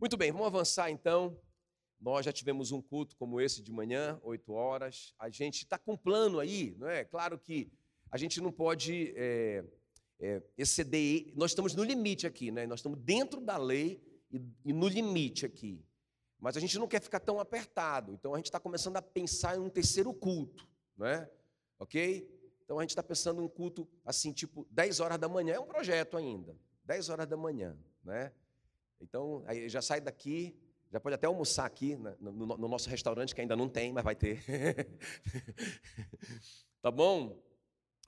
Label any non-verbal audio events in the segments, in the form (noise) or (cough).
Muito bem, vamos avançar então. Nós já tivemos um culto como esse de manhã, 8 horas. A gente está com um plano aí, não é? Claro que a gente não pode é, é, exceder. Nós estamos no limite aqui, né? Nós estamos dentro da lei e, e no limite aqui. Mas a gente não quer ficar tão apertado. Então a gente está começando a pensar em um terceiro culto, não é? Ok? Então a gente está pensando em um culto assim, tipo 10 horas da manhã. É um projeto ainda. 10 horas da manhã, né? Então, aí já sai daqui, já pode até almoçar aqui né, no, no, no nosso restaurante, que ainda não tem, mas vai ter. (laughs) tá bom?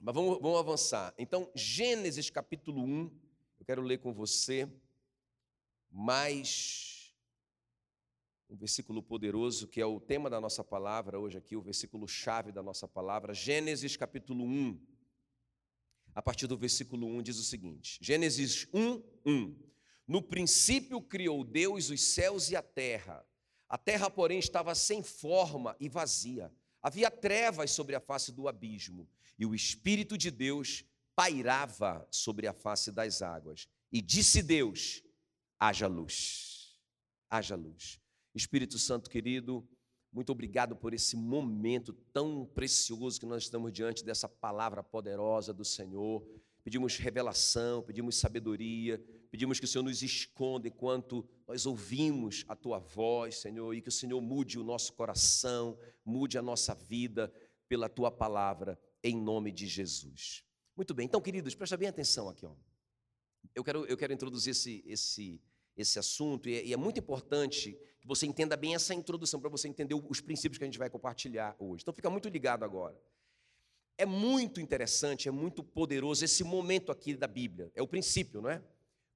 Mas vamos, vamos avançar. Então, Gênesis capítulo 1, eu quero ler com você mais um versículo poderoso, que é o tema da nossa palavra hoje aqui, o versículo chave da nossa palavra, Gênesis capítulo 1. A partir do versículo 1 diz o seguinte: Gênesis 1, 1. No princípio criou Deus os céus e a terra. A terra, porém, estava sem forma e vazia. Havia trevas sobre a face do abismo, e o Espírito de Deus pairava sobre a face das águas. E disse Deus: haja luz. Haja luz. Espírito Santo querido, muito obrigado por esse momento tão precioso que nós estamos diante dessa palavra poderosa do Senhor. Pedimos revelação, pedimos sabedoria, Pedimos que o Senhor nos esconda enquanto nós ouvimos a tua voz, Senhor, e que o Senhor mude o nosso coração, mude a nossa vida pela tua palavra, em nome de Jesus. Muito bem, então, queridos, presta bem atenção aqui. Ó. Eu, quero, eu quero introduzir esse, esse, esse assunto, e é, e é muito importante que você entenda bem essa introdução, para você entender os princípios que a gente vai compartilhar hoje. Então, fica muito ligado agora. É muito interessante, é muito poderoso esse momento aqui da Bíblia. É o princípio, não é?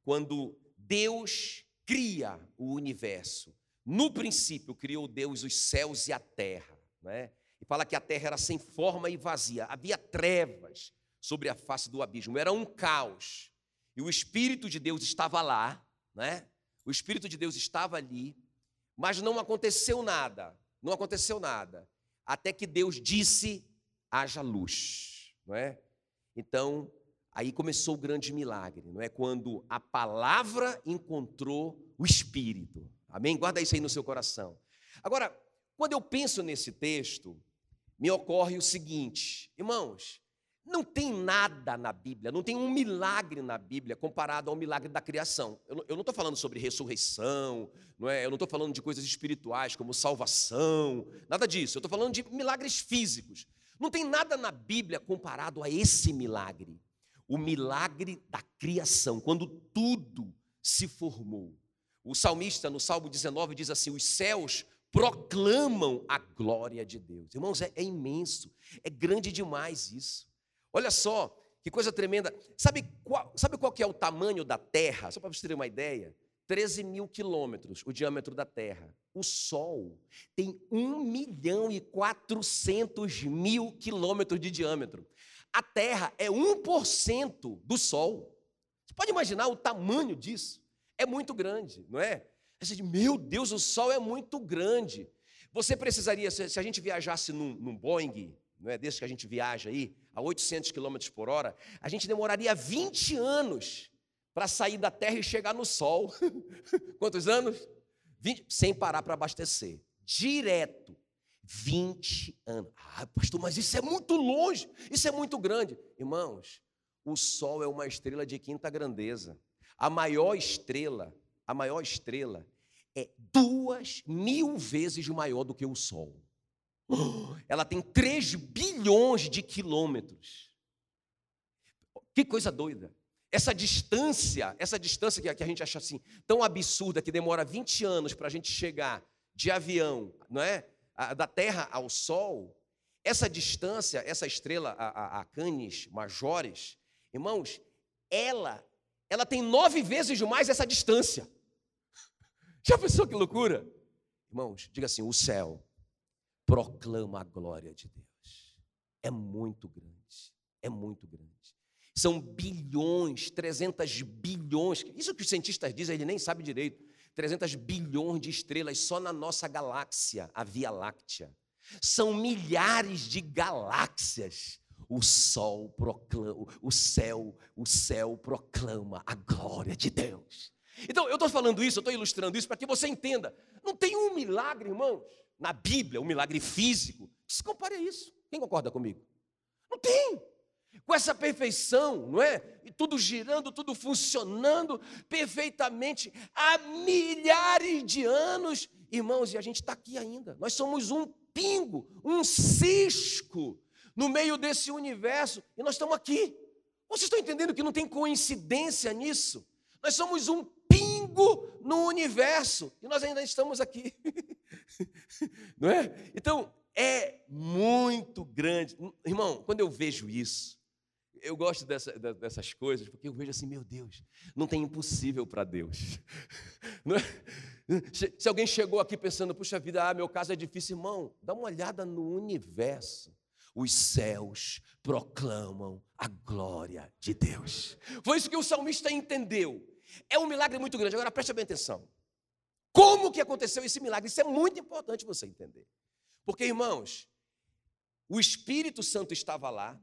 Quando Deus cria o universo. No princípio, criou Deus os céus e a terra. Né? E fala que a terra era sem forma e vazia. Havia trevas sobre a face do abismo. Era um caos. E o Espírito de Deus estava lá. Né? O Espírito de Deus estava ali. Mas não aconteceu nada. Não aconteceu nada. Até que Deus disse: haja luz. Não é? Então, Aí começou o grande milagre, não é? Quando a palavra encontrou o Espírito. Amém? Guarda isso aí no seu coração. Agora, quando eu penso nesse texto, me ocorre o seguinte, irmãos, não tem nada na Bíblia, não tem um milagre na Bíblia comparado ao milagre da criação. Eu não estou falando sobre ressurreição, não é? eu não estou falando de coisas espirituais como salvação, nada disso. Eu estou falando de milagres físicos. Não tem nada na Bíblia comparado a esse milagre o milagre da criação, quando tudo se formou. O salmista, no Salmo 19, diz assim: os céus proclamam a glória de Deus. Irmãos, é, é imenso, é grande demais isso. Olha só, que coisa tremenda. Sabe qual, sabe qual que é o tamanho da Terra? Só para vocês terem uma ideia. 13 mil quilômetros, o diâmetro da Terra. O Sol tem 1 milhão e 400 mil quilômetros de diâmetro a Terra é 1% do Sol. Você pode imaginar o tamanho disso? É muito grande, não é? Você diz, meu Deus, o Sol é muito grande. Você precisaria, se a gente viajasse num, num Boeing, não é desse que a gente viaja aí, a 800 km por hora, a gente demoraria 20 anos para sair da Terra e chegar no Sol. (laughs) Quantos anos? 20, sem parar para abastecer. Direto. 20 anos. Ah, pastor, mas isso é muito longe, isso é muito grande. Irmãos, o Sol é uma estrela de quinta grandeza. A maior estrela, a maior estrela é duas mil vezes maior do que o Sol. (gasps) Ela tem 3 bilhões de quilômetros. Que coisa doida. Essa distância, essa distância que a gente acha assim tão absurda que demora 20 anos para a gente chegar de avião, não é? Da Terra ao Sol, essa distância, essa estrela, a, a, a Canis Majores, irmãos, ela, ela tem nove vezes mais essa distância. (laughs) Já pensou que loucura? Irmãos, diga assim: o céu proclama a glória de Deus. É muito grande, é muito grande. São bilhões, 300 bilhões. Isso que os cientistas dizem, ele nem sabe direito. 300 bilhões de estrelas só na nossa galáxia, a Via Láctea. São milhares de galáxias. O sol proclama, o céu, o céu proclama a glória de Deus. Então, eu estou falando isso, eu estou ilustrando isso para que você entenda. Não tem um milagre, irmãos, na Bíblia, um milagre físico, se compare a isso. Quem concorda comigo? Não tem. Com essa perfeição, não é? E tudo girando, tudo funcionando perfeitamente há milhares de anos, irmãos, e a gente está aqui ainda. Nós somos um pingo, um cisco no meio desse universo e nós estamos aqui. Vocês estão entendendo que não tem coincidência nisso? Nós somos um pingo no universo e nós ainda estamos aqui. (laughs) não é? Então, é muito grande. Irmão, quando eu vejo isso, eu gosto dessa, dessas coisas, porque eu vejo assim, meu Deus, não tem impossível para Deus. (laughs) É? Se alguém chegou aqui pensando, puxa vida, ah, meu caso é difícil, irmão, dá uma olhada no universo. Os céus proclamam a glória de Deus. Foi isso que o salmista entendeu. É um milagre muito grande. Agora preste bem atenção. Como que aconteceu esse milagre? Isso é muito importante você entender. Porque, irmãos, o Espírito Santo estava lá,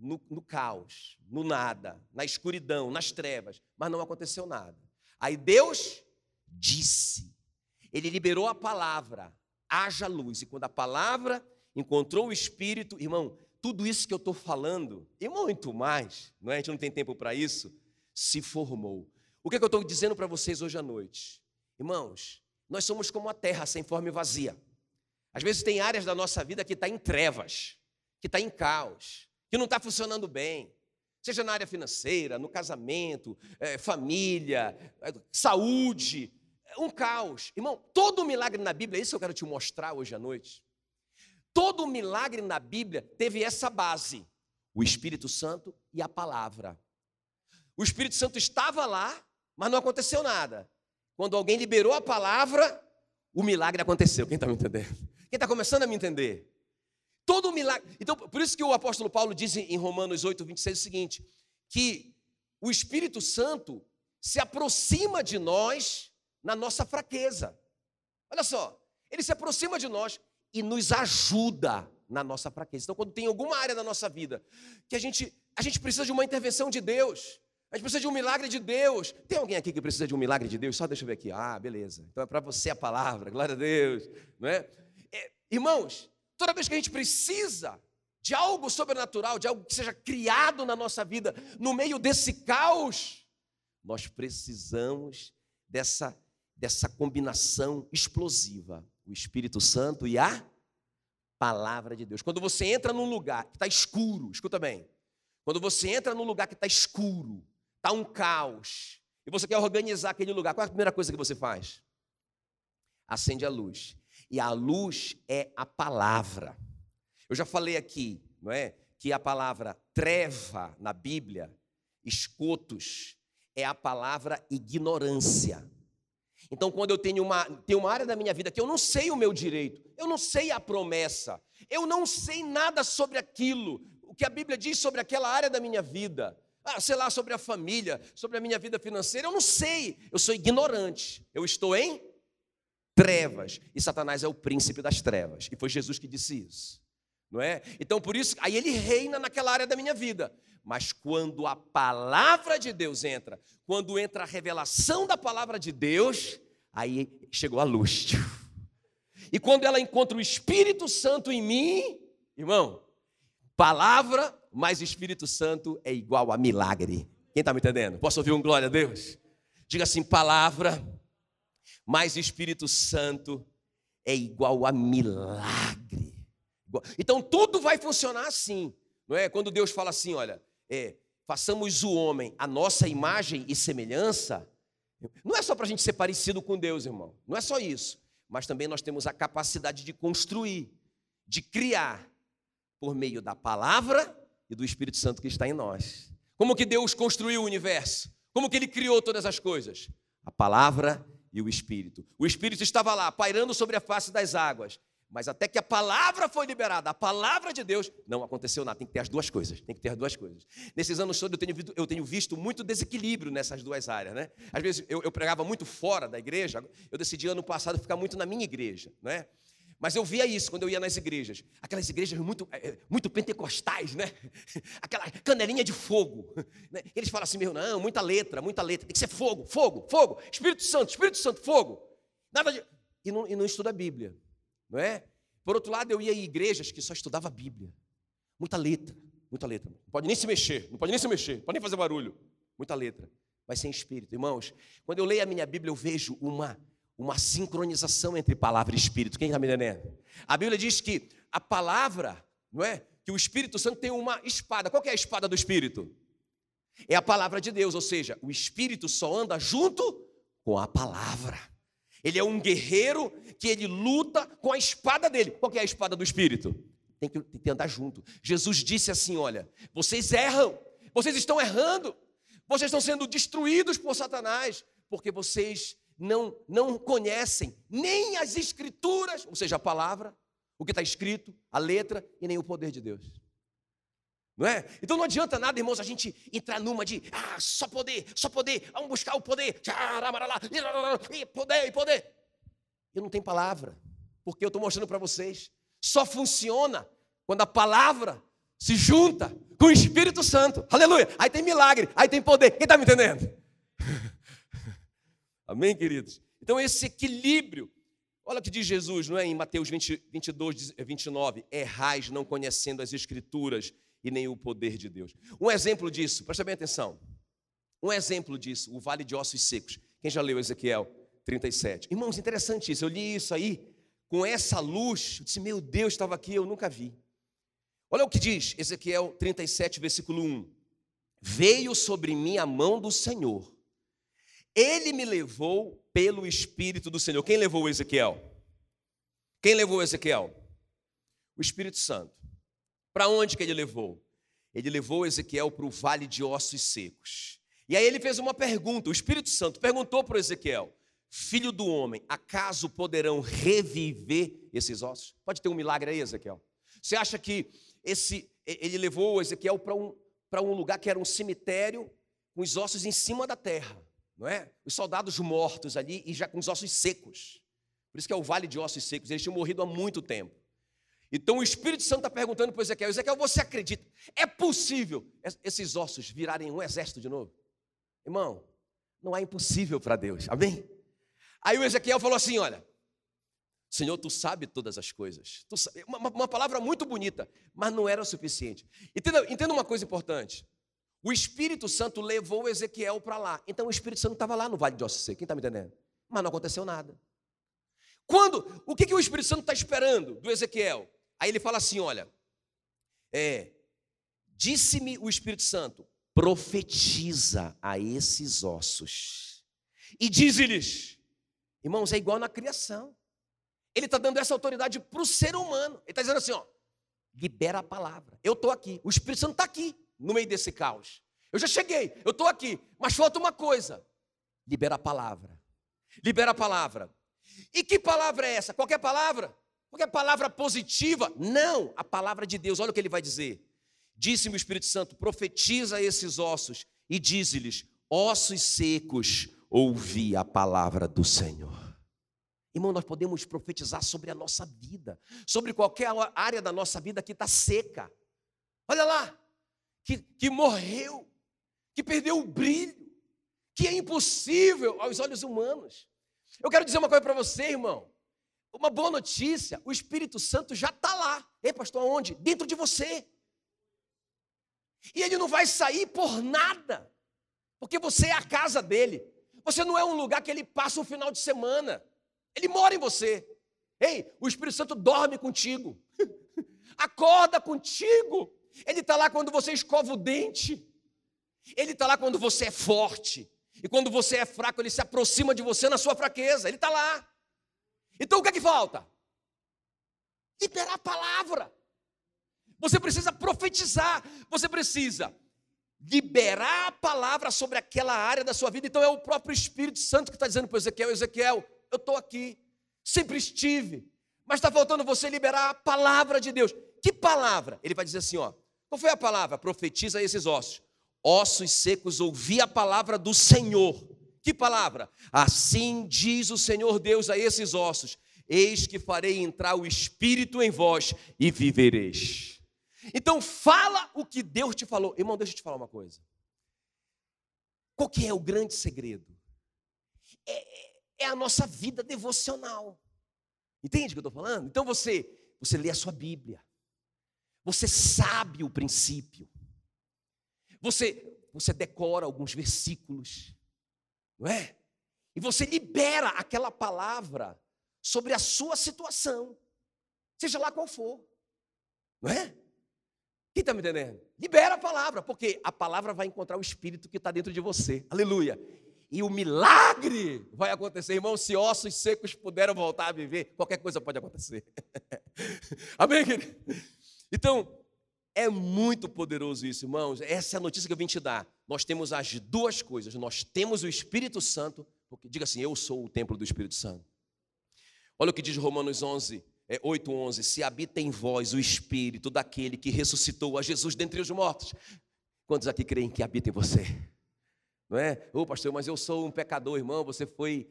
no, no, caos, no nada, na escuridão, nas trevas, mas não aconteceu nada. Aí Deus disse, ele liberou a palavra, haja luz, e quando a palavra encontrou o Espírito, irmão, tudo isso que eu estou falando, e muito mais, não é? a gente não tem tempo para isso, se formou. O que, é que eu estou dizendo para vocês hoje à noite? Irmãos, nós somos como a terra sem forma e vazia. Às vezes tem áreas da nossa vida que está em trevas, que está em caos, que não está funcionando bem, seja na área financeira, no casamento, é, família, é, saúde, é um caos. Irmão, todo milagre na Bíblia, é isso que eu quero te mostrar hoje à noite. Todo milagre na Bíblia teve essa base: o Espírito Santo e a palavra. O Espírito Santo estava lá, mas não aconteceu nada. Quando alguém liberou a palavra, o milagre aconteceu. Quem está me entendendo? Quem está começando a me entender? Todo milagre. Então, por isso que o apóstolo Paulo diz em Romanos 8, 26 o seguinte: que o Espírito Santo se aproxima de nós na nossa fraqueza. Olha só, ele se aproxima de nós e nos ajuda na nossa fraqueza. Então, quando tem alguma área da nossa vida que a gente, a gente precisa de uma intervenção de Deus, a gente precisa de um milagre de Deus. Tem alguém aqui que precisa de um milagre de Deus? Só deixa eu ver aqui. Ah, beleza. Então é para você a palavra, (laughs) glória a Deus. Não é? é irmãos, Toda vez que a gente precisa de algo sobrenatural, de algo que seja criado na nossa vida, no meio desse caos, nós precisamos dessa, dessa combinação explosiva: o Espírito Santo e a palavra de Deus. Quando você entra num lugar que está escuro, escuta bem, quando você entra num lugar que está escuro, está um caos, e você quer organizar aquele lugar, qual é a primeira coisa que você faz? Acende a luz e a luz é a palavra. Eu já falei aqui, não é? Que a palavra treva na Bíblia, escotos, é a palavra ignorância. Então, quando eu tenho uma, tenho uma área da minha vida que eu não sei o meu direito, eu não sei a promessa, eu não sei nada sobre aquilo, o que a Bíblia diz sobre aquela área da minha vida, ah, sei lá, sobre a família, sobre a minha vida financeira, eu não sei, eu sou ignorante, eu estou em trevas, e Satanás é o príncipe das trevas. E foi Jesus que disse isso. Não é? Então, por isso, aí ele reina naquela área da minha vida. Mas quando a palavra de Deus entra, quando entra a revelação da palavra de Deus, aí chegou a luz. E quando ela encontra o Espírito Santo em mim, irmão, palavra mais Espírito Santo é igual a milagre. Quem está me entendendo? Posso ouvir um glória a Deus? Diga assim: palavra mas Espírito Santo é igual a milagre. Então tudo vai funcionar assim, não é? Quando Deus fala assim, olha, é, façamos o homem a nossa imagem e semelhança, não é só para a gente ser parecido com Deus, irmão, não é só isso, mas também nós temos a capacidade de construir, de criar, por meio da palavra e do Espírito Santo que está em nós. Como que Deus construiu o universo? Como que Ele criou todas as coisas? A palavra e o Espírito. O Espírito estava lá, pairando sobre a face das águas. Mas até que a palavra foi liberada, a palavra de Deus, não aconteceu nada. Tem que ter as duas coisas. Tem que ter as duas coisas. Nesses anos todos eu tenho, visto, eu tenho visto muito desequilíbrio nessas duas áreas. Né? Às vezes eu, eu pregava muito fora da igreja, eu decidi ano passado ficar muito na minha igreja. Né? Mas eu via isso quando eu ia nas igrejas. Aquelas igrejas muito, é, é, muito pentecostais, né? (laughs) Aquela canelinha de fogo. Né? Eles falam assim, meu, não, muita letra, muita letra. Tem que ser fogo, fogo, fogo. Espírito Santo, Espírito Santo, fogo. Nada de... E não, e não estuda a Bíblia, não é? Por outro lado, eu ia em igrejas que só estudava a Bíblia. Muita letra, muita letra. Não pode nem se mexer, não pode nem se mexer, não pode nem fazer barulho. Muita letra, mas sem espírito. Irmãos, quando eu leio a minha Bíblia, eu vejo uma uma sincronização entre palavra e espírito. Quem está me entendendo? A Bíblia diz que a palavra, não é? Que o Espírito Santo tem uma espada. Qual é a espada do Espírito? É a palavra de Deus, ou seja, o Espírito só anda junto com a palavra. Ele é um guerreiro que ele luta com a espada dele. Qual é a espada do Espírito? Tem que, tem que andar junto. Jesus disse assim: olha, vocês erram, vocês estão errando, vocês estão sendo destruídos por Satanás, porque vocês não, não conhecem nem as escrituras, ou seja, a palavra, o que está escrito, a letra e nem o poder de Deus. Não é? Então não adianta nada, irmãos, a gente entrar numa de ah, só poder, só poder, vamos buscar o poder, poder, e poder. Eu não tenho palavra, porque eu estou mostrando para vocês. Só funciona quando a palavra se junta com o Espírito Santo. Aleluia! Aí tem milagre, aí tem poder. Quem está me entendendo? Amém, queridos? Então, esse equilíbrio. Olha o que diz Jesus, não é? Em Mateus 20, 22, 29. Errais não conhecendo as Escrituras e nem o poder de Deus. Um exemplo disso, presta bem atenção. Um exemplo disso, o vale de ossos secos. Quem já leu Ezequiel 37? Irmãos, interessante isso. Eu li isso aí com essa luz. Eu disse, meu Deus, estava aqui, eu nunca vi. Olha o que diz Ezequiel 37, versículo 1. Veio sobre mim a mão do Senhor ele me levou pelo Espírito do Senhor. Quem levou Ezequiel? Quem levou Ezequiel? O Espírito Santo. Para onde que ele levou? Ele levou Ezequiel para o vale de ossos secos. E aí ele fez uma pergunta. O Espírito Santo perguntou para Ezequiel: Filho do homem, acaso poderão reviver esses ossos? Pode ter um milagre aí, Ezequiel. Você acha que esse ele levou Ezequiel para um, para um lugar que era um cemitério com os ossos em cima da terra? Não é? Os soldados mortos ali e já com os ossos secos. Por isso que é o vale de ossos secos. Eles tinham morrido há muito tempo. Então o Espírito Santo está perguntando para Ezequiel: Ezequiel, você acredita? É possível esses ossos virarem um exército de novo? Irmão, não há impossível para Deus. Amém? Aí o Ezequiel falou assim: Olha, Senhor, tu sabe todas as coisas. Uma, uma, palavra muito bonita, mas não era o suficiente. Entenda, entenda uma coisa importante. O Espírito Santo levou Ezequiel para lá. Então o Espírito Santo estava lá no Vale de Ossos Quem está me entendendo? Mas não aconteceu nada. Quando? O que, que o Espírito Santo está esperando do Ezequiel? Aí ele fala assim: olha, é, disse-me o Espírito Santo, profetiza a esses ossos. E diz-lhes, irmãos, é igual na criação. Ele está dando essa autoridade para o ser humano. Ele está dizendo assim: ó, libera a palavra. Eu estou aqui, o Espírito Santo está aqui no meio desse caos. Eu já cheguei, eu estou aqui, mas falta uma coisa: libera a palavra. Libera a palavra. E que palavra é essa? Qualquer palavra? Qualquer palavra positiva? Não, a palavra de Deus. Olha o que ele vai dizer. Disse-me o Espírito Santo: profetiza esses ossos e dize-lhes: ossos secos, ouvi a palavra do Senhor. Irmão, nós podemos profetizar sobre a nossa vida, sobre qualquer área da nossa vida que está seca. Olha lá, que, que morreu, que perdeu o brilho, que é impossível aos olhos humanos. Eu quero dizer uma coisa para você, irmão. Uma boa notícia: o Espírito Santo já está lá. Ei, pastor, aonde? Dentro de você. E ele não vai sair por nada, porque você é a casa dele. Você não é um lugar que ele passa o final de semana. Ele mora em você. Ei, o Espírito Santo dorme contigo, (laughs) acorda contigo. Ele está lá quando você escova o dente. Ele está lá quando você é forte. E quando você é fraco, ele se aproxima de você na sua fraqueza. Ele está lá. Então o que é que falta? Liberar a palavra. Você precisa profetizar. Você precisa liberar a palavra sobre aquela área da sua vida. Então é o próprio Espírito Santo que está dizendo para Ezequiel: Ezequiel, eu estou aqui, sempre estive, mas está faltando você liberar a palavra de Deus. Que palavra? Ele vai dizer assim: ó, qual foi a palavra? Profetiza esses ossos. Ossos secos, ouvi a palavra do Senhor. Que palavra? Assim diz o Senhor Deus a esses ossos: Eis que farei entrar o Espírito em vós e vivereis. Então fala o que Deus te falou. Irmão, deixa eu te falar uma coisa. Qual que é o grande segredo? É, é a nossa vida devocional. Entende o que eu estou falando? Então você, você lê a sua Bíblia. Você sabe o princípio. Você, você decora alguns versículos, não é? E você libera aquela palavra sobre a sua situação, seja lá qual for, não é? Quem está me entendendo? Libera a palavra, porque a palavra vai encontrar o Espírito que está dentro de você, aleluia. E o milagre vai acontecer, irmão. Se ossos secos puderam voltar a viver, qualquer coisa pode acontecer. (laughs) Amém, querido? Então, é muito poderoso isso, irmãos. Essa é a notícia que eu vim te dar. Nós temos as duas coisas. Nós temos o Espírito Santo, porque diga assim: Eu sou o templo do Espírito Santo. Olha o que diz Romanos 11, é, 8, 11. Se habita em vós o Espírito daquele que ressuscitou a Jesus dentre os mortos. Quantos aqui creem que habita em você? Não é? Ô pastor, mas eu sou um pecador, irmão. Você foi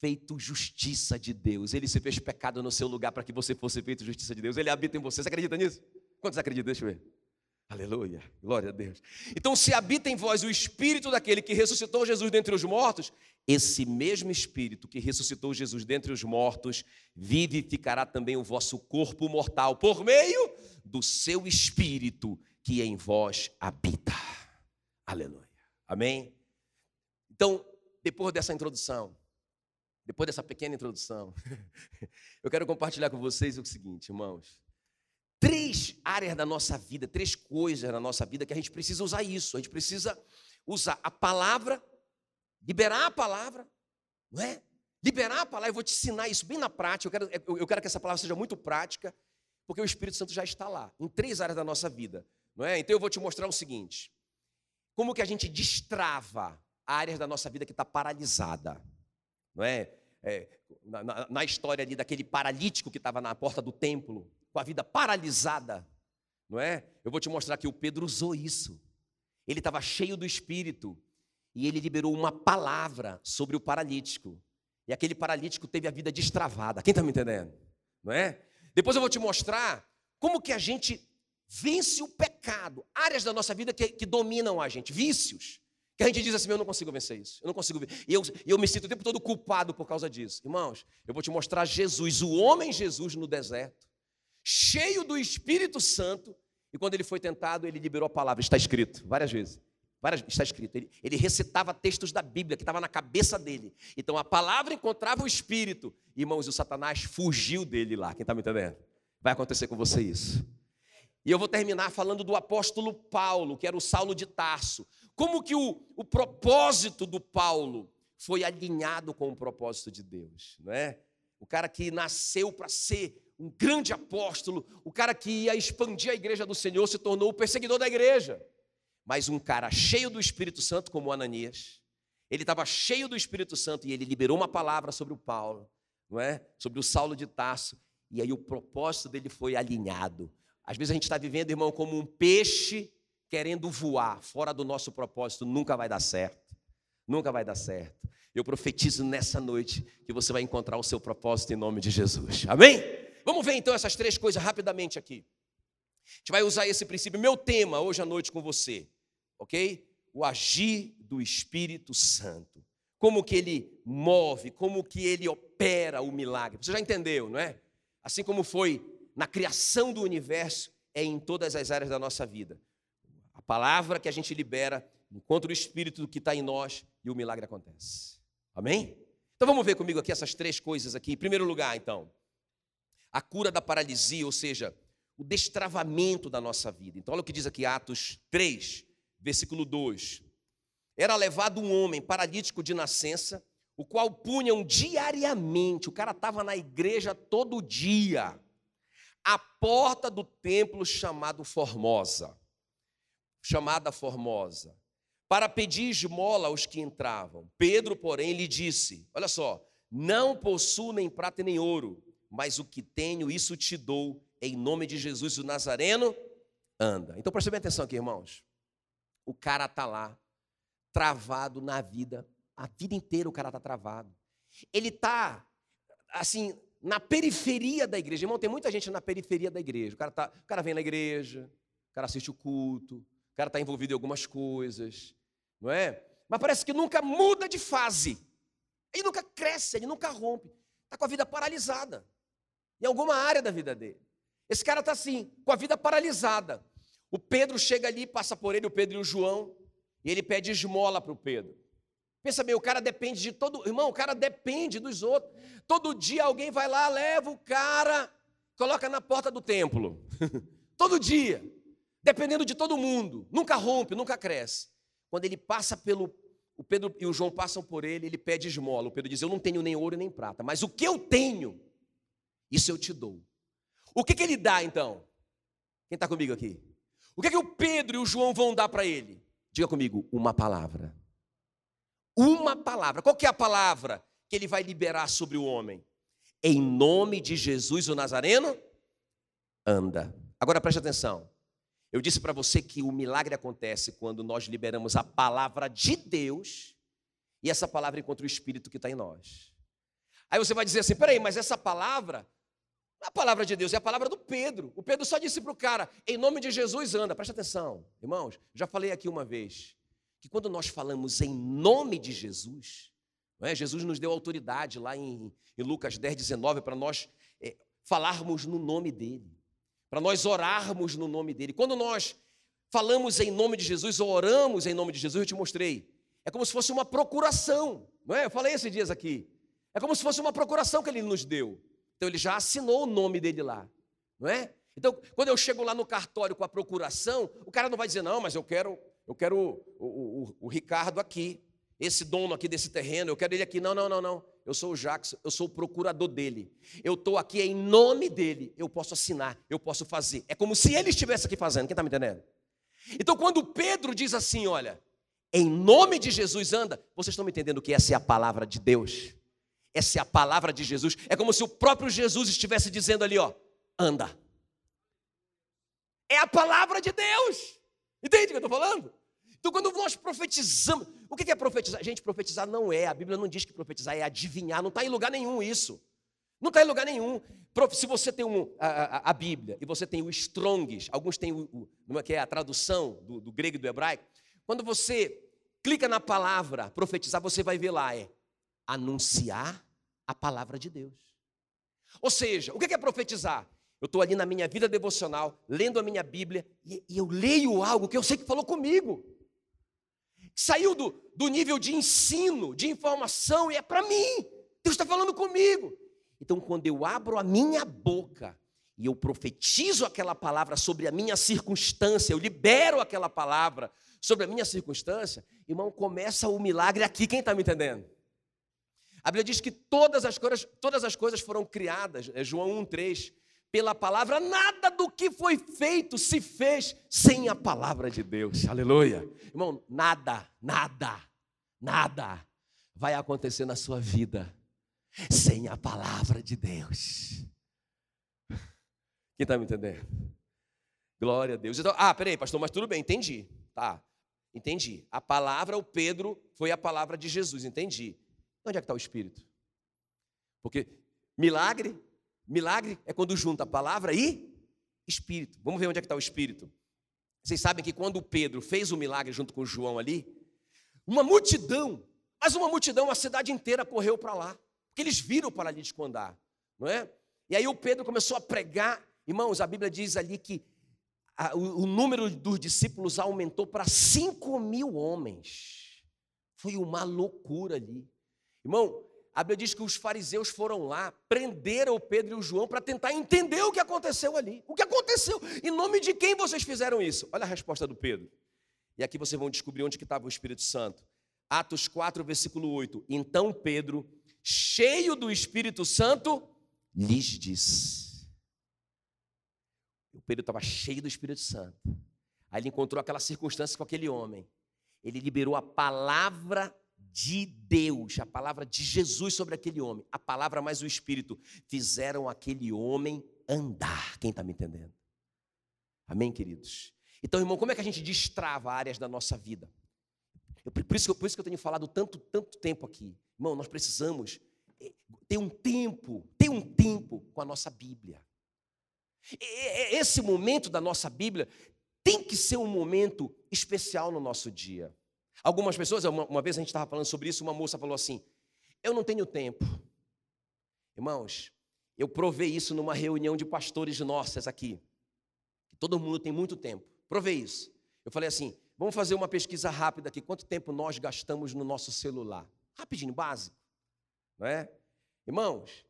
feito justiça de Deus. Ele se fez pecado no seu lugar para que você fosse feito justiça de Deus. Ele habita em você. Você acredita nisso? Quantos acreditam? Deixa eu ver. Aleluia, glória a Deus. Então, se habita em vós o espírito daquele que ressuscitou Jesus dentre os mortos, esse mesmo espírito que ressuscitou Jesus dentre os mortos vivificará também o vosso corpo mortal por meio do seu espírito que em vós habita. Aleluia. Amém. Então, depois dessa introdução, depois dessa pequena introdução, (laughs) eu quero compartilhar com vocês o seguinte, irmãos três áreas da nossa vida, três coisas na nossa vida que a gente precisa usar isso. A gente precisa usar a palavra, liberar a palavra, não é? Liberar a palavra, eu vou te ensinar isso bem na prática. Eu quero, eu quero que essa palavra seja muito prática, porque o Espírito Santo já está lá, em três áreas da nossa vida, não é? Então eu vou te mostrar o seguinte: como que a gente destrava áreas da nossa vida que está paralisada, não é? é na, na, na história ali daquele paralítico que estava na porta do templo, com a vida paralisada, não é? Eu vou te mostrar que o Pedro usou isso. Ele estava cheio do Espírito e ele liberou uma palavra sobre o paralítico. E aquele paralítico teve a vida destravada. Quem está me entendendo? Não é? Depois eu vou te mostrar como que a gente vence o pecado, áreas da nossa vida que, que dominam a gente, vícios. Que a gente diz assim, eu não consigo vencer isso, eu não consigo. E eu, eu me sinto o tempo todo culpado por causa disso. Irmãos, eu vou te mostrar Jesus, o homem Jesus no deserto cheio do Espírito Santo, e quando ele foi tentado, ele liberou a palavra, está escrito, várias vezes. Várias, está escrito. Ele, ele recitava textos da Bíblia que estava na cabeça dele. Então a palavra encontrava o Espírito. Irmãos, o Satanás fugiu dele lá. Quem está me entendendo? Vai acontecer com você isso. E eu vou terminar falando do apóstolo Paulo, que era o Saulo de Tarso. Como que o, o propósito do Paulo foi alinhado com o propósito de Deus, não é? O cara que nasceu para ser um grande apóstolo, o cara que ia expandir a igreja do Senhor, se tornou o perseguidor da igreja. Mas um cara cheio do Espírito Santo, como Ananias, ele estava cheio do Espírito Santo e ele liberou uma palavra sobre o Paulo, não é? Sobre o Saulo de Tarso, e aí o propósito dele foi alinhado. Às vezes a gente está vivendo, irmão, como um peixe querendo voar fora do nosso propósito, nunca vai dar certo. Nunca vai dar certo. Eu profetizo nessa noite que você vai encontrar o seu propósito em nome de Jesus. Amém? Vamos ver então essas três coisas rapidamente aqui. A gente vai usar esse princípio, meu tema hoje à noite com você, ok? O agir do Espírito Santo. Como que ele move, como que ele opera o milagre. Você já entendeu, não é? Assim como foi na criação do universo, é em todas as áreas da nossa vida. A palavra que a gente libera encontra o Espírito que está em nós e o milagre acontece. Amém? Então vamos ver comigo aqui essas três coisas aqui. Em primeiro lugar, então, a cura da paralisia, ou seja, o destravamento da nossa vida. Então, olha o que diz aqui Atos 3, versículo 2. Era levado um homem paralítico de nascença, o qual punham diariamente, o cara estava na igreja todo dia, à porta do templo chamado Formosa, chamada Formosa, para pedir esmola aos que entravam. Pedro, porém, lhe disse: Olha só, não possuo nem prata nem ouro, mas o que tenho, isso te dou, em nome de Jesus o Nazareno, anda. Então preste bem atenção aqui, irmãos. O cara está lá, travado na vida, a vida inteira o cara está travado. Ele está, assim, na periferia da igreja. Irmão, tem muita gente na periferia da igreja. O cara, tá, o cara vem na igreja, o cara assiste o culto, o cara está envolvido em algumas coisas, não é? Mas parece que nunca muda de fase. Ele nunca cresce, ele nunca rompe. Está com a vida paralisada. Em alguma área da vida dele. Esse cara está assim, com a vida paralisada. O Pedro chega ali, passa por ele, o Pedro e o João, e ele pede esmola para o Pedro. Pensa bem, o cara depende de todo. Irmão, o cara depende dos outros. Todo dia alguém vai lá, leva o cara, coloca na porta do templo. (laughs) todo dia. Dependendo de todo mundo. Nunca rompe, nunca cresce. Quando ele passa pelo. O Pedro e o João passam por ele, ele pede esmola. O Pedro diz: Eu não tenho nem ouro nem prata, mas o que eu tenho, isso eu te dou. O que, que ele dá então? Quem está comigo aqui? O que, que o Pedro e o João vão dar para ele? Diga comigo, uma palavra. Uma palavra. Qual que é a palavra que ele vai liberar sobre o homem? Em nome de Jesus o Nazareno, anda. Agora preste atenção. Eu disse para você que o milagre acontece quando nós liberamos a palavra de Deus e essa palavra encontra o Espírito que está em nós. Aí você vai dizer assim: peraí, mas essa palavra a palavra de Deus é a palavra do Pedro. O Pedro só disse para o cara, em nome de Jesus, anda. Presta atenção, irmãos. Já falei aqui uma vez que quando nós falamos em nome de Jesus, é? Jesus nos deu autoridade lá em, em Lucas 10, 19, para nós é, falarmos no nome dele, para nós orarmos no nome dele. Quando nós falamos em nome de Jesus oramos em nome de Jesus, eu te mostrei. É como se fosse uma procuração, não é? Eu falei esses dias aqui. É como se fosse uma procuração que ele nos deu. Então ele já assinou o nome dele lá, não é? Então, quando eu chego lá no cartório com a procuração, o cara não vai dizer, não, mas eu quero, eu quero o, o, o, Ricardo aqui, esse dono aqui desse terreno, eu quero ele aqui. Não, não, não, não. Eu sou o Jackson, eu sou o procurador dele. Eu estou aqui em nome dele. Eu posso assinar, eu posso fazer. É como se ele estivesse aqui fazendo. Quem está me entendendo? Então, quando Pedro diz assim, olha, em nome de Jesus anda, vocês estão me entendendo que essa é a palavra de Deus? Essa é a palavra de Jesus. É como se o próprio Jesus estivesse dizendo ali, ó, anda. É a palavra de Deus. Entende o que eu estou falando? Então, quando nós profetizamos, o que é profetizar? Gente, profetizar não é, a Bíblia não diz que profetizar é adivinhar, não está em lugar nenhum isso. Não está em lugar nenhum. Se você tem um, a, a, a, Bíblia e você tem o Strongs, alguns têm o, o, que é a tradução do, do grego e do hebraico, quando você clica na palavra profetizar, você vai ver lá, é anunciar a palavra de Deus. Ou seja, o que é profetizar? Eu estou ali na minha vida devocional, lendo a minha Bíblia, e, e eu leio algo que eu sei que falou comigo. Saiu do, do nível de ensino, de informação, e é para mim. Deus está falando comigo. Então, quando eu abro a minha boca e eu profetizo aquela palavra sobre a minha circunstância, eu libero aquela palavra sobre a minha circunstância, irmão, começa o milagre aqui. Quem está me entendendo? A Bíblia diz que todas as coisas, todas as coisas foram criadas, é João 1,3, pela palavra, nada do que foi feito se fez sem a palavra de Deus. Aleluia. Irmão, nada, nada, nada vai acontecer na sua vida sem a palavra de Deus. Quem está me entendendo? Glória a Deus. Então, ah, peraí, pastor, mas tudo bem, entendi. Tá, entendi. A palavra, o Pedro, foi a palavra de Jesus, entendi. Onde é que está o Espírito? Porque milagre, milagre é quando junta palavra e Espírito. Vamos ver onde é que está o Espírito. Vocês sabem que quando Pedro fez o milagre junto com João ali, uma multidão, mas uma multidão, a cidade inteira correu para lá, porque eles viram o paralítico andar, não é? E aí o Pedro começou a pregar, irmãos, a Bíblia diz ali que a, o, o número dos discípulos aumentou para 5 mil homens. Foi uma loucura ali. Irmão, a Bíblia diz que os fariseus foram lá, prenderam o Pedro e o João para tentar entender o que aconteceu ali. O que aconteceu? Em nome de quem vocês fizeram isso? Olha a resposta do Pedro. E aqui vocês vão descobrir onde que estava o Espírito Santo. Atos 4, versículo 8. Então Pedro, cheio do Espírito Santo, lhes disse. O Pedro estava cheio do Espírito Santo. Aí ele encontrou aquela circunstância com aquele homem. Ele liberou a palavra de Deus, a palavra de Jesus sobre aquele homem, a palavra mais o Espírito, fizeram aquele homem andar. Quem está me entendendo? Amém, queridos? Então, irmão, como é que a gente destrava áreas da nossa vida? Eu, por, isso, por isso que eu tenho falado tanto, tanto tempo aqui. Irmão, nós precisamos eh, ter um tempo, ter um tempo com a nossa Bíblia. Esse momento da nossa Bíblia tem que ser um momento especial no nosso dia. Algumas pessoas, uma, uma vez a gente estava falando sobre isso, uma moça falou assim: Eu não tenho tempo. Irmãos, eu provei isso numa reunião de pastores nossas aqui. Todo mundo tem muito tempo. Provei isso. Eu falei assim: vamos fazer uma pesquisa rápida aqui. Quanto tempo nós gastamos no nosso celular? Rapidinho, básico. Não é? Irmãos,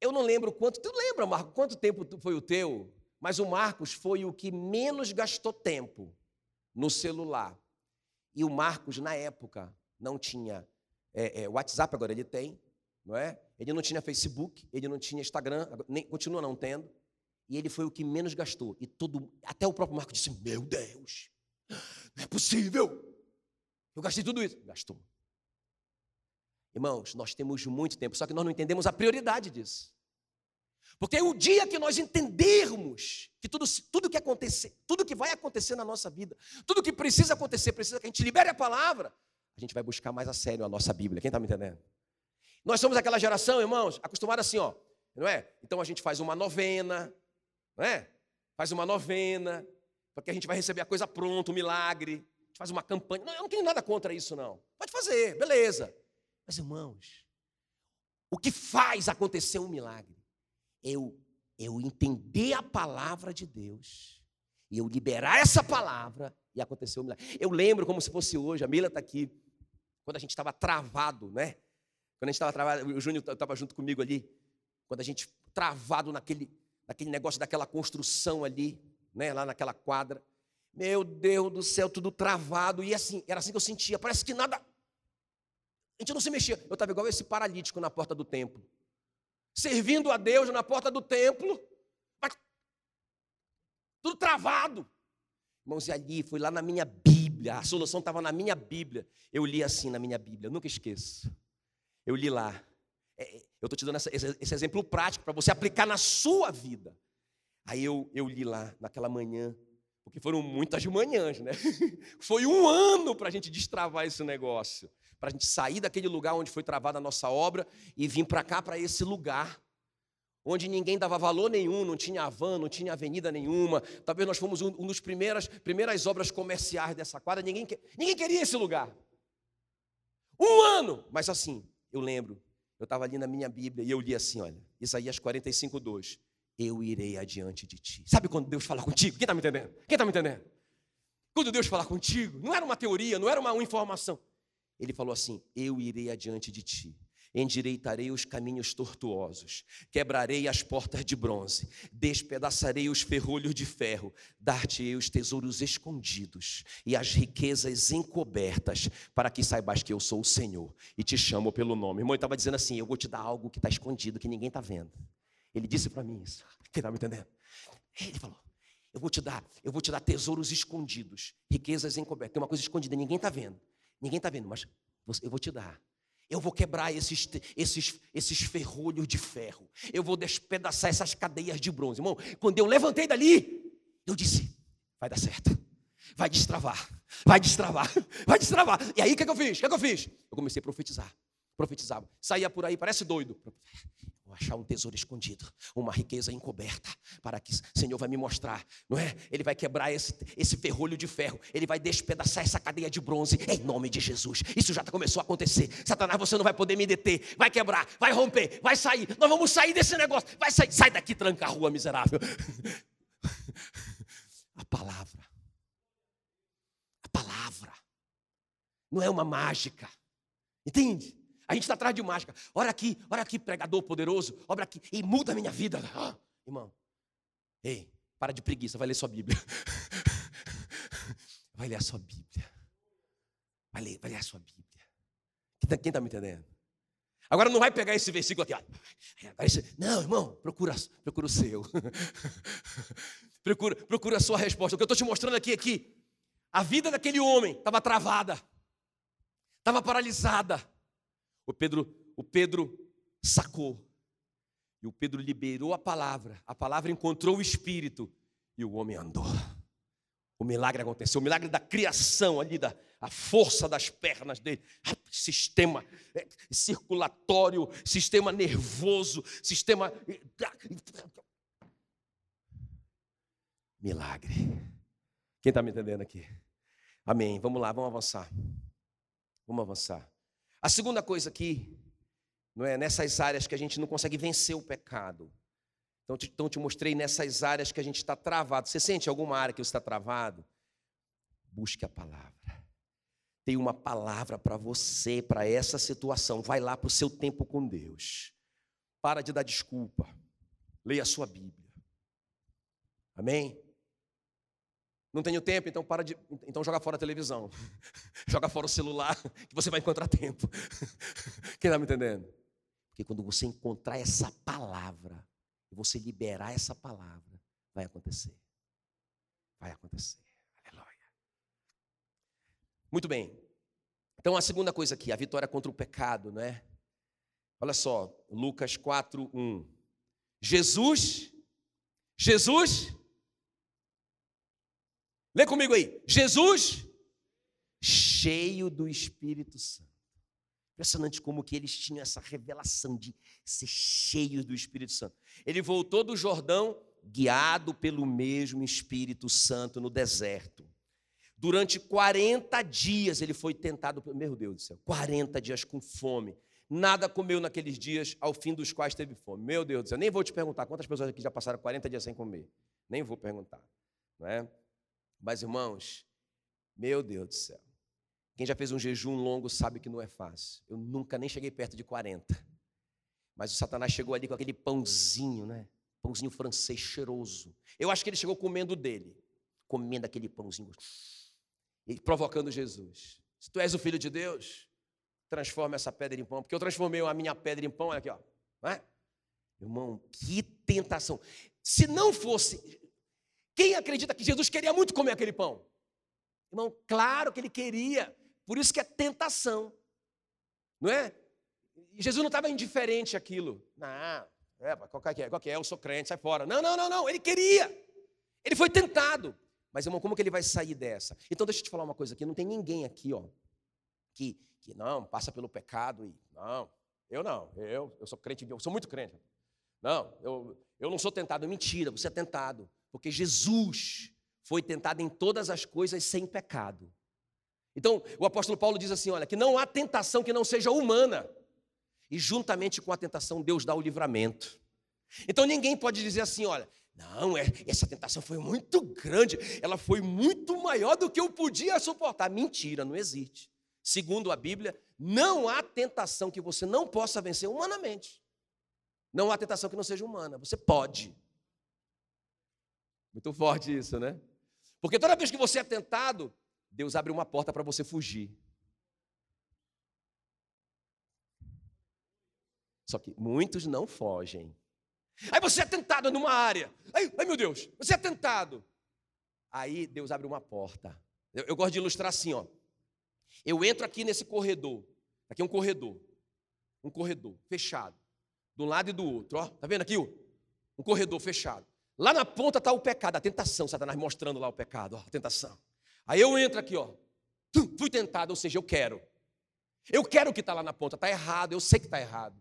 eu não lembro quanto. Tu lembra, Marco, quanto tempo foi o teu? Mas o Marcos foi o que menos gastou tempo no celular. E o Marcos, na época, não tinha é, é, WhatsApp, agora ele tem, não é? Ele não tinha Facebook, ele não tinha Instagram, nem, continua não tendo. E ele foi o que menos gastou. E todo, até o próprio Marco disse: Meu Deus, não é possível. Eu gastei tudo isso. Gastou. Irmãos, nós temos muito tempo, só que nós não entendemos a prioridade disso. Porque o dia que nós entendermos que tudo, tudo que acontecer, tudo que vai acontecer na nossa vida, tudo que precisa acontecer, precisa que a gente libere a palavra, a gente vai buscar mais a sério a nossa Bíblia. Quem está me entendendo? Nós somos aquela geração, irmãos, acostumada assim, ó, não é? Então a gente faz uma novena, não é? Faz uma novena, porque a gente vai receber a coisa pronta, o um milagre. A gente faz uma campanha. Não, eu não tenho nada contra isso, não. Pode fazer, beleza. Mas, irmãos, o que faz acontecer um milagre? Eu, eu entender a palavra de Deus e eu liberar essa palavra e acontecer um milagre. Eu lembro como se fosse hoje, a Mila está aqui, quando a gente estava travado, né? Quando a gente estava travado, o Júnior estava junto comigo ali, quando a gente travado naquele, naquele negócio daquela construção ali, né, lá naquela quadra. Meu Deus do céu, tudo travado. E assim, era assim que eu sentia. Parece que nada. A gente não se mexia. Eu estava igual esse paralítico na porta do templo. Servindo a Deus na porta do templo. Mas tudo travado. Irmãos, e ali, foi lá na minha Bíblia. A solução estava na minha Bíblia. Eu li assim na minha Bíblia, nunca esqueço. Eu li lá. É, é, eu estou te dando esse exemplo prático para você aplicar na sua vida. Aí eu, eu li lá naquela manhã, porque foram muitas manhãs, né? (laughs) Foi um ano para a gente destravar esse negócio, para a gente sair daquele lugar onde foi travada a nossa obra e vir para cá, para esse lugar, onde ninguém dava valor nenhum, não tinha van, não tinha avenida nenhuma. Talvez nós fomos um, um dos primeiras, primeiras obras comerciais dessa quadra, ninguém, ninguém queria esse lugar. Um ano! Mas assim, eu lembro, eu estava ali na minha Bíblia e eu li assim, olha, Isaías 45, 2 eu irei adiante de ti. Sabe quando Deus fala contigo? Quem está me entendendo? Quem está me entendendo? Quando Deus falar contigo, não era uma teoria, não era uma, uma informação. Ele falou assim: Eu irei adiante de ti endireitarei os caminhos tortuosos, quebrarei as portas de bronze, despedaçarei os ferrolhos de ferro, dar-te-ei os tesouros escondidos e as riquezas encobertas, para que saibas que eu sou o Senhor e te chamo pelo nome. Irmão, ele estava dizendo assim: Eu vou te dar algo que está escondido, que ninguém está vendo. Ele disse para mim isso. Quem está me entendendo? Ele falou: Eu vou te dar, eu vou te dar tesouros escondidos, riquezas encobertas. Tem uma coisa escondida, ninguém está vendo. Ninguém está vendo, mas eu vou te dar. Eu vou quebrar esses, esses, esses ferrolhos de ferro. Eu vou despedaçar essas cadeias de bronze. Irmão, quando eu levantei dali, eu disse: vai dar certo. Vai destravar. Vai destravar. (laughs) Vai destravar. E aí o que, é que eu fiz? O que, é que eu fiz? Eu comecei a profetizar. Profetizava. Saía por aí, parece doido. Achar um tesouro escondido, uma riqueza encoberta, para que o Senhor vai me mostrar, não é? Ele vai quebrar esse, esse ferrolho de ferro, ele vai despedaçar essa cadeia de bronze, em nome de Jesus. Isso já começou a acontecer. Satanás, você não vai poder me deter, vai quebrar, vai romper, vai sair. Nós vamos sair desse negócio, vai sair, sai daqui, tranca a rua, miserável. (laughs) A palavra, a palavra, não é uma mágica, entende? A gente está atrás de mágica. Olha aqui, olha aqui, pregador poderoso. Olha aqui, e muda a minha vida. Ah, irmão, ei, para de preguiça, vai ler sua Bíblia. (laughs) Vai ler a sua Bíblia. Vai ler, vai ler a sua Bíblia. Quem está tá me entendendo? Agora não vai pegar esse versículo aqui. Ó. Não, irmão, procura, procura o seu. (laughs) procura, procura a sua resposta. O que eu estou te mostrando aqui é que a vida daquele homem estava travada, estava paralisada. O Pedro, o Pedro sacou. E o Pedro liberou a palavra. A palavra encontrou o espírito e o homem andou. O milagre aconteceu, o milagre da criação ali, da a força das pernas dele, sistema é, circulatório, sistema nervoso, sistema. Milagre. Quem está me entendendo aqui? Amém. Vamos lá, vamos avançar. Vamos avançar. A segunda coisa aqui, não é nessas áreas que a gente não consegue vencer o pecado. Então, te, então te mostrei nessas áreas que a gente está travado. Você sente alguma área que você está travado? Busque a palavra. Tem uma palavra para você, para essa situação. Vai lá para o seu tempo com Deus. Para de dar desculpa. Leia a sua Bíblia. Amém? Não tenho tempo, então para de. Então joga fora a televisão. (laughs) joga fora o celular, (laughs) que você vai encontrar tempo. (laughs) Quem está me entendendo? Porque quando você encontrar essa palavra, e você liberar essa palavra, vai acontecer. Vai acontecer. Aleluia. Muito bem. Então a segunda coisa aqui, a vitória contra o pecado, não é? Olha só, Lucas 4, 1. Jesus, Jesus Lê comigo aí. Jesus, cheio do Espírito Santo. Impressionante como que eles tinham essa revelação de ser cheios do Espírito Santo. Ele voltou do Jordão guiado pelo mesmo Espírito Santo no deserto. Durante 40 dias ele foi tentado, meu Deus do céu, 40 dias com fome. Nada comeu naqueles dias, ao fim dos quais teve fome. Meu Deus do céu, nem vou te perguntar quantas pessoas aqui já passaram 40 dias sem comer. Nem vou perguntar. Não é? Mas, irmãos, meu Deus do céu. Quem já fez um jejum longo sabe que não é fácil. Eu nunca nem cheguei perto de 40. Mas o Satanás chegou ali com aquele pãozinho, né? Pãozinho francês cheiroso. Eu acho que ele chegou comendo dele, comendo aquele pãozinho e provocando Jesus. Se tu és o filho de Deus, transforma essa pedra em pão, porque eu transformei a minha pedra em pão, olha aqui, ó. Não é? Irmão, que tentação. Se não fosse, quem acredita que Jesus queria muito comer aquele pão? Irmão, claro que ele queria. Por isso que é tentação. Não é? Jesus não estava indiferente àquilo. Não, é, qual que é? Qual que é? Eu sou crente, sai fora. Não, não, não, não. Ele queria. Ele foi tentado. Mas, irmão, como que ele vai sair dessa? Então, deixa eu te falar uma coisa aqui. Não tem ninguém aqui, ó, que, que não, passa pelo pecado e. Não, eu não. Eu, eu sou crente, eu sou muito crente. Não, eu, eu não sou tentado. Mentira, você é tentado. Porque Jesus foi tentado em todas as coisas sem pecado. Então, o apóstolo Paulo diz assim: olha, que não há tentação que não seja humana. E juntamente com a tentação, Deus dá o livramento. Então ninguém pode dizer assim: olha, não, é, essa tentação foi muito grande, ela foi muito maior do que eu podia suportar. Mentira, não existe. Segundo a Bíblia, não há tentação que você não possa vencer humanamente. Não há tentação que não seja humana. Você pode. Muito forte isso, né? Porque toda vez que você é tentado, Deus abre uma porta para você fugir. Só que muitos não fogem. Aí você é tentado numa área. Ai, ai meu Deus, você é tentado. Aí Deus abre uma porta. Eu, eu gosto de ilustrar assim, ó. Eu entro aqui nesse corredor. Aqui é um corredor. Um corredor fechado. De um lado e do outro. Ó, tá vendo aqui? Um corredor fechado. Lá na ponta está o pecado, a tentação, Satanás mostrando lá o pecado, ó, a tentação. Aí eu entro aqui, ó, fui tentado, ou seja, eu quero. Eu quero o que está lá na ponta, está errado, eu sei que está errado.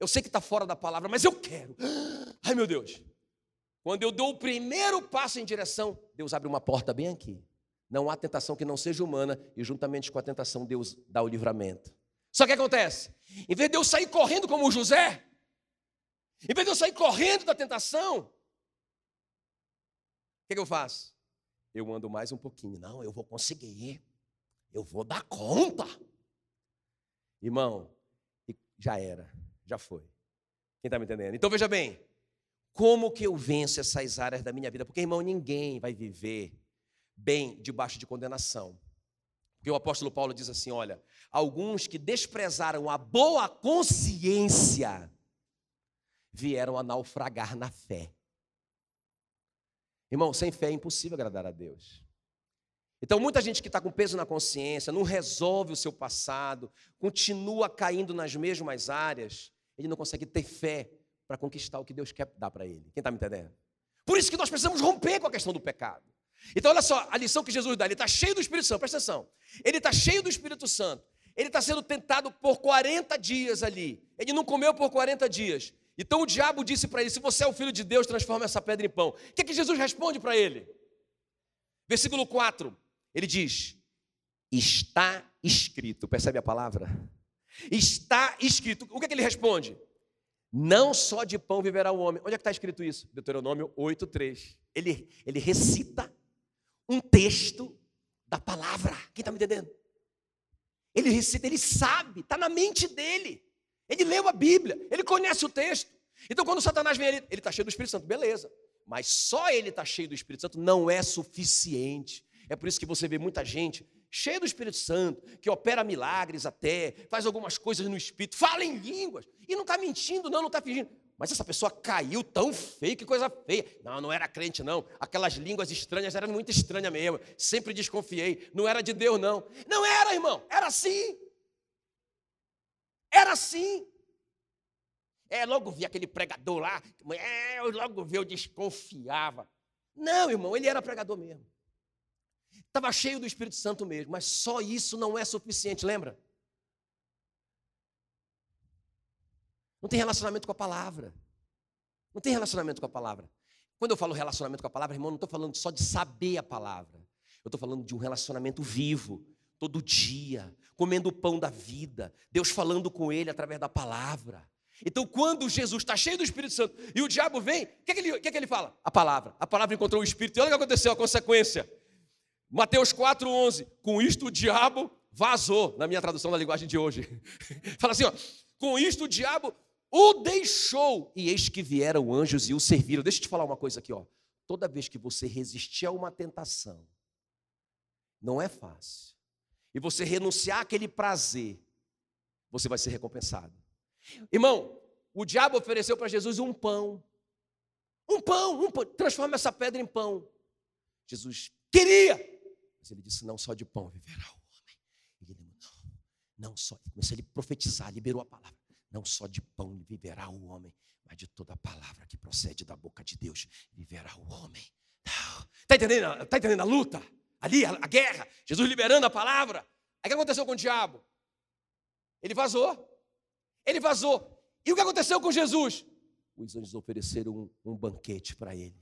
Eu sei que está fora da palavra, mas eu quero. (gasps) Ai meu Deus. Quando eu dou o primeiro passo em direção, Deus abre uma porta bem aqui. Não há tentação que não seja humana, e juntamente com a tentação, Deus dá o livramento. Só que acontece? Em vez de eu sair correndo como José, em vez de eu sair correndo da tentação, o que, que eu faço? Eu ando mais um pouquinho. Não, eu vou conseguir. Eu vou dar conta. Irmão, já era, já foi. Quem está me entendendo? Então veja bem, como que eu venço essas áreas da minha vida? Porque, irmão, ninguém vai viver bem debaixo de condenação. Porque o apóstolo Paulo diz assim: olha, alguns que desprezaram a boa consciência vieram a naufragar na fé. Irmão, sem fé é impossível agradar a Deus. Então, muita gente que está com peso na consciência, não resolve o seu passado, continua caindo nas mesmas áreas, ele não consegue ter fé para conquistar o que Deus quer dar para ele. Quem está me entendendo? Por isso que nós precisamos romper com a questão do pecado. Então, olha só a lição que Jesus dá: ele está cheio do Espírito Santo, presta atenção. Ele está cheio do Espírito Santo. Ele está sendo tentado por 40 dias ali. Ele não comeu por 40 dias. Então o diabo disse para ele: Se você é o filho de Deus, transforma essa pedra em pão. O que, é que Jesus responde para ele? Versículo 4, ele diz: Está escrito. Percebe a palavra? Está escrito. O que, é que ele responde? Não só de pão viverá o homem. Onde é que está escrito isso? Deuteronômio 8,3. Ele, ele recita um texto da palavra. Quem está me entendendo? Ele recita, ele sabe, está na mente dele. Ele leu a Bíblia, ele conhece o texto. Então, quando Satanás vem, ele está cheio do Espírito Santo, beleza. Mas só ele está cheio do Espírito Santo não é suficiente. É por isso que você vê muita gente cheia do Espírito Santo, que opera milagres até, faz algumas coisas no Espírito, fala em línguas, e não está mentindo, não, não está fingindo. Mas essa pessoa caiu tão feio, que coisa feia. Não, não era crente, não. Aquelas línguas estranhas eram muito estranhas mesmo. Sempre desconfiei. Não era de Deus, não. Não era, irmão. Era assim. Era assim. É, logo vi aquele pregador lá. É, eu logo vi, eu desconfiava. Não, irmão, ele era pregador mesmo. Estava cheio do Espírito Santo mesmo, mas só isso não é suficiente, lembra? Não tem relacionamento com a palavra. Não tem relacionamento com a palavra. Quando eu falo relacionamento com a palavra, irmão, não estou falando só de saber a palavra. Eu estou falando de um relacionamento vivo, todo dia, comendo o pão da vida, Deus falando com ele através da palavra. Então, quando Jesus está cheio do Espírito Santo e o diabo vem, o que, é que, ele, que, é que ele fala? A palavra. A palavra encontrou o Espírito. E olha o que aconteceu, a consequência. Mateus 4,11. Com isto o diabo vazou, na minha tradução da linguagem de hoje. (laughs) Fala assim, ó. Com isto o diabo o deixou, e eis que vieram anjos e o serviram. Deixa eu te falar uma coisa aqui, ó. Toda vez que você resistir a uma tentação, não é fácil. E você renunciar àquele prazer, você vai ser recompensado. Irmão, o diabo ofereceu para Jesus um pão. Um pão, um pão. Transforma essa pedra em pão. Jesus queria. Mas ele disse: não só de pão viverá o homem. Ele não, não só. Começou a profetizar, liberou a palavra. Não só de pão viverá o homem, mas de toda a palavra que procede da boca de Deus viverá o homem. Está entendendo, tá entendendo a luta? Ali, a, a guerra. Jesus liberando a palavra. Aí o que aconteceu com o diabo? Ele vazou. Ele vazou. E o que aconteceu com Jesus? Os anjos ofereceram um, um banquete para ele.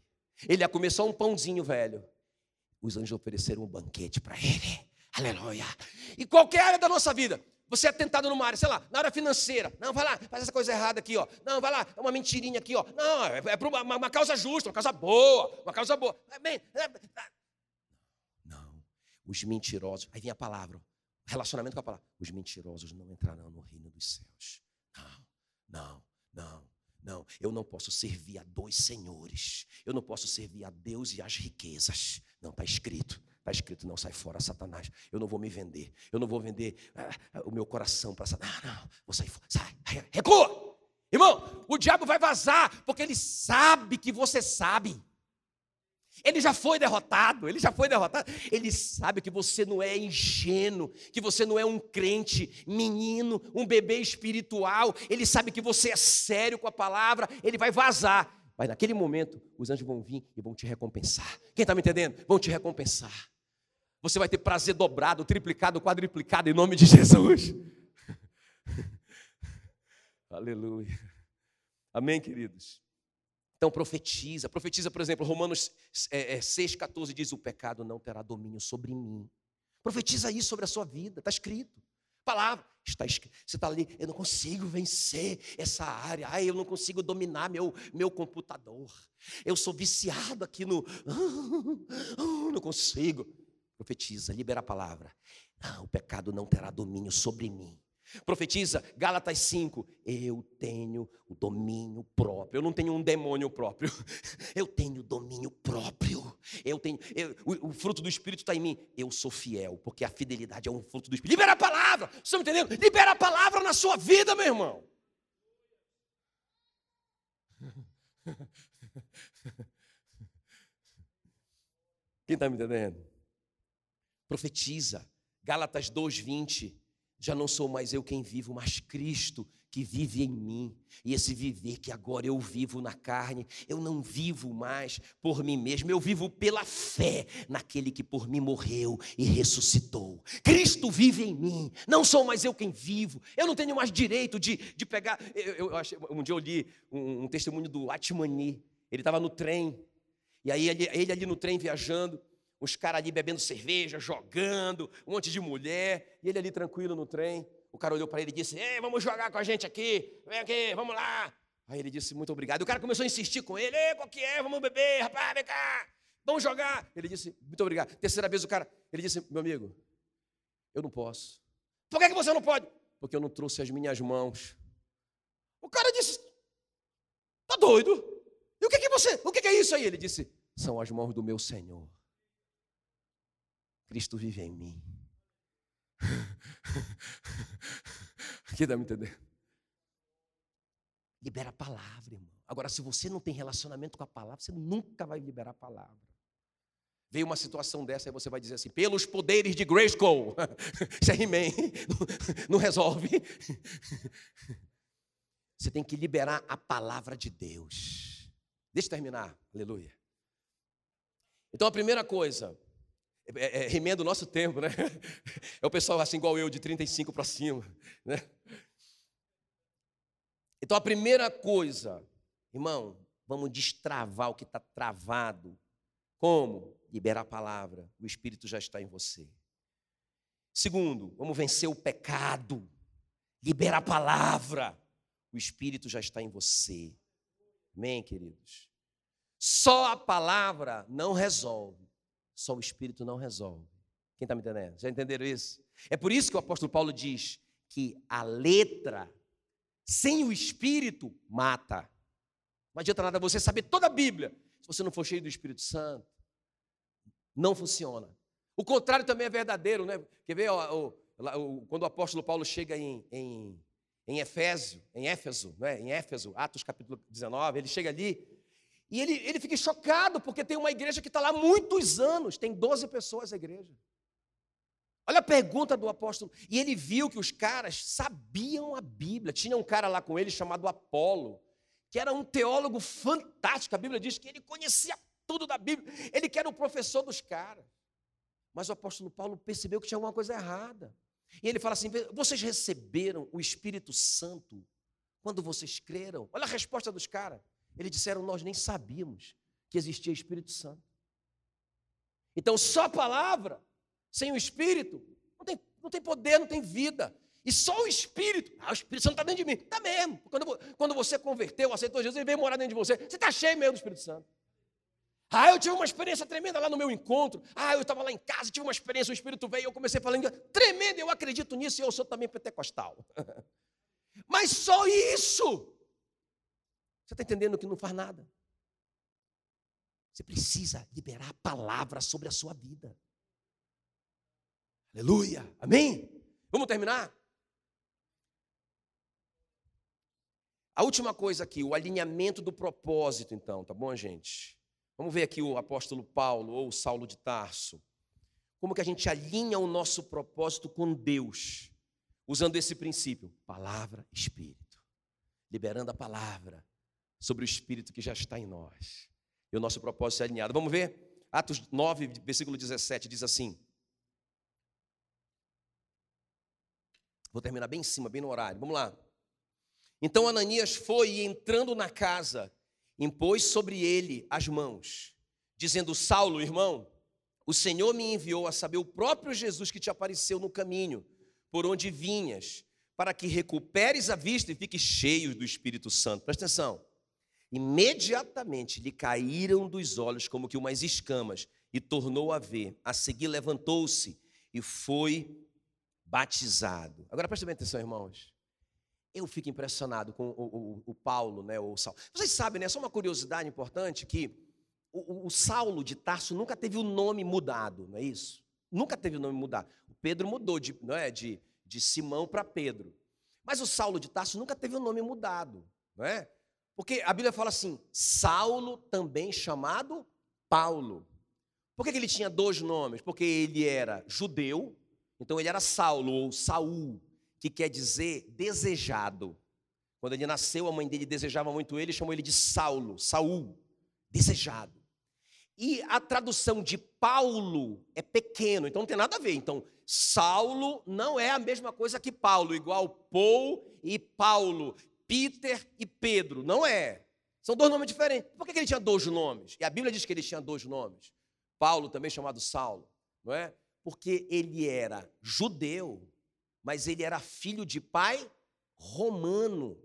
Ele ia comer só um pãozinho velho. Os anjos ofereceram um banquete para ele. Aleluia. E qualquer área da nossa vida, você é tentado numa área, sei lá, na área financeira. Não, vai lá, faz essa coisa errada aqui, ó. Não, vai lá, é uma mentirinha aqui, ó. Não, é, é uma, uma, causa justa, uma causa boa, uma causa boa. Bem, é, é. Os mentirosos. Aí vem a palavra, relacionamento com a palavra. Os mentirosos não entrarão no reino dos céus. Não, não, não, não. Eu não posso servir a dois senhores. Eu não posso servir a Deus e as riquezas. Não, está escrito. Está escrito, não sai fora, Satanás. Eu não vou me vender. Eu não vou vender ah, o meu coração para Satanás. Não, não, vou sair fora. Sai, recua. Irmão, o diabo vai vazar, porque ele sabe que você sabe. Ele já foi derrotado, ele já foi derrotado. Ele sabe que você não é ingênuo, que você não é um crente, menino, um bebê espiritual. Ele sabe que você é sério com a palavra, ele vai vazar. Mas naquele momento, os anjos vão vir e vão te recompensar. Quem está me entendendo? Vão te recompensar. Você vai ter prazer dobrado, triplicado, quadriplicado em nome de Jesus. (laughs) Aleluia. Amém, queridos? Então profetiza, profetiza, por exemplo, Romanos é, é, 6,14 diz: O pecado não terá domínio sobre mim. Profetiza isso sobre a sua vida, está escrito. Palavra, está escrito. Você está ali, eu não consigo vencer essa área, ai, eu não consigo dominar meu, meu computador. Eu sou viciado aqui no. (laughs) Não consigo. Profetiza, libera a palavra. Não, o pecado não terá domínio sobre mim. Profetiza, Gálatas 5, eu tenho o domínio próprio. Eu não tenho um demônio próprio. (laughs) Eu tenho domínio próprio. Eu tenho, eu, o, o, fruto do Espírito está em mim. Eu sou fiel, porque a fidelidade é um fruto do Espírito. Libera a palavra. Vocês estão entendendo? Libera a palavra na sua vida, meu irmão. (laughs) Quem está me entendendo? Profetiza. Gálatas 2:20. Já não sou mais eu quem vivo, mas Cristo que vive em mim. E esse viver que agora eu vivo na carne, eu não vivo mais por mim mesmo, eu vivo pela fé naquele que por mim morreu e ressuscitou. Cristo vive em mim, não sou mais eu quem vivo, eu não tenho mais direito de, de pegar. Eu, eu, um dia eu li um, um testemunho do Atmani, ele estava no trem, e aí ele, ele ali no trem viajando, os caras ali bebendo cerveja, jogando, um monte de mulher, e ele ali tranquilo no trem. O cara olhou para ele e disse: Ei, vamos jogar com a gente aqui, vem aqui, vamos lá. Aí ele disse: Muito obrigado. E o cara começou a insistir com ele: Ei, qual que é? Vamos beber, rapaz, vem cá, vamos jogar. Ele disse: Muito obrigado. Terceira vez o cara, ele disse: Meu amigo, eu não posso. Por que, que você não pode? Porque eu não trouxe as minhas mãos. O cara disse: Tá doido? E o que, que você, o que, que é isso aí? Ele disse: São as mãos do meu Senhor. Cristo vive em mim. (laughs) Aqui dá me entender? Libera a palavra, irmão. Agora, se você não tem relacionamento com a palavra, você nunca vai liberar a palavra. Veio uma situação dessa, aí você vai dizer assim: pelos poderes de Grayskull. (laughs) Isso é He-Man. Não resolve. Você tem que liberar a palavra de Deus. Deixa eu terminar. Aleluia. Então, a primeira coisa, é, é, remendo o nosso tempo, né? (laughs) É o pessoal assim igual eu, de 35 para cima, né? Então a primeira coisa, irmão, vamos destravar o que está travado. Como? Liberar a palavra. O Espírito já está em você. Segundo, vamos vencer o pecado. Libera a palavra. O Espírito já está em você. Amém, queridos? Só a palavra não resolve. Só o Espírito não resolve. Quem está me entendendo? Já entenderam isso? É por isso que o apóstolo Paulo diz que a letra, sem o Espírito, mata. Não adianta nada você saber toda a Bíblia, se você não for cheio do Espírito Santo. Não funciona. O contrário também é verdadeiro, né? Quer ver ó, ó, quando o apóstolo Paulo chega em, em, em Efésio, em Éfeso, né? em Éfeso, Atos capítulo 19, ele chega ali e ele, ele fica chocado, porque tem uma igreja que está lá há muitos anos, tem 12 pessoas a igreja. Olha a pergunta do apóstolo. E ele viu que os caras sabiam a Bíblia. Tinha um cara lá com ele chamado Apolo, que era um teólogo fantástico. A Bíblia diz que ele conhecia tudo da Bíblia. Ele que era o professor dos caras. Mas o apóstolo Paulo percebeu que tinha alguma coisa errada. E ele fala assim: vocês receberam o Espírito Santo quando vocês creram? Olha a resposta dos caras. Eles disseram: Nós nem sabíamos que existia Espírito Santo. Então, só a palavra, sem o Espírito, não tem, não tem poder, não tem vida. E só o Espírito, ah, o Espírito Santo está dentro de mim. Está mesmo. Quando, quando você converteu, aceitou Jesus, ele veio morar dentro de você. Você está cheio mesmo do Espírito Santo. Ah, eu tive uma experiência tremenda lá no meu encontro. Ah, eu estava lá em casa, tive uma experiência, o Espírito veio, eu comecei falando tremenda, eu acredito nisso e eu sou também pentecostal. (laughs) Mas só isso você está entendendo que não faz nada? Você precisa liberar a palavra sobre a sua vida. Aleluia. Amém? Vamos terminar? A última coisa aqui, o alinhamento do propósito, então, tá bom, gente? Vamos ver aqui o apóstolo Paulo ou Saulo de Tarso. Como que a gente alinha o nosso propósito com Deus? Usando esse princípio: palavra, espírito. Liberando a palavra, sobre o Espírito que já está em nós. E o nosso propósito é alinhado. Vamos ver? Atos 9, versículo 17, diz assim. Vou terminar bem em cima, bem no horário. Vamos lá. Então Ananias foi e entrando na casa, impôs sobre ele as mãos, dizendo: Saulo, irmão, o Senhor me enviou a saber o próprio Jesus que te apareceu no caminho, por onde vinhas, para que recuperes a vista e fiques cheio do Espírito Santo. Presta atenção. Imediatamente lhe caíram dos olhos como que umas escamas e tornou a ver. A seguir levantou-se e foi batizado. Agora preste bem atenção, irmãos. Eu fico impressionado com o, o, o Paulo, né, o Saulo. Vocês sabem, né, só uma curiosidade importante que o, o, Saulo de Tarso nunca teve o nome mudado, não é isso? Nunca teve o nome mudado. O Pedro mudou de, não é, de, de Simão para Pedro. Mas o Saulo de Tarso nunca teve o nome mudado, não é? Porque a Bíblia fala assim: Saulo, também chamado Paulo. Por que ele tinha dois nomes? Porque ele era judeu, então ele era Saulo ou Saul, que quer dizer desejado. Quando ele nasceu, a mãe dele desejava muito ele, chamou ele de Saulo, Saul, desejado. E a tradução de Paulo é pequeno, então não tem nada a ver. Então, Saulo não é a mesma coisa que Paulo, igual Paul e Paulo, Peter e Pedro, não é. São dois nomes diferentes. Por que ele tinha dois nomes? E a Bíblia diz que ele tinha dois nomes. Paulo, também chamado Saulo, não é? Porque ele era judeu, mas ele era filho de pai romano.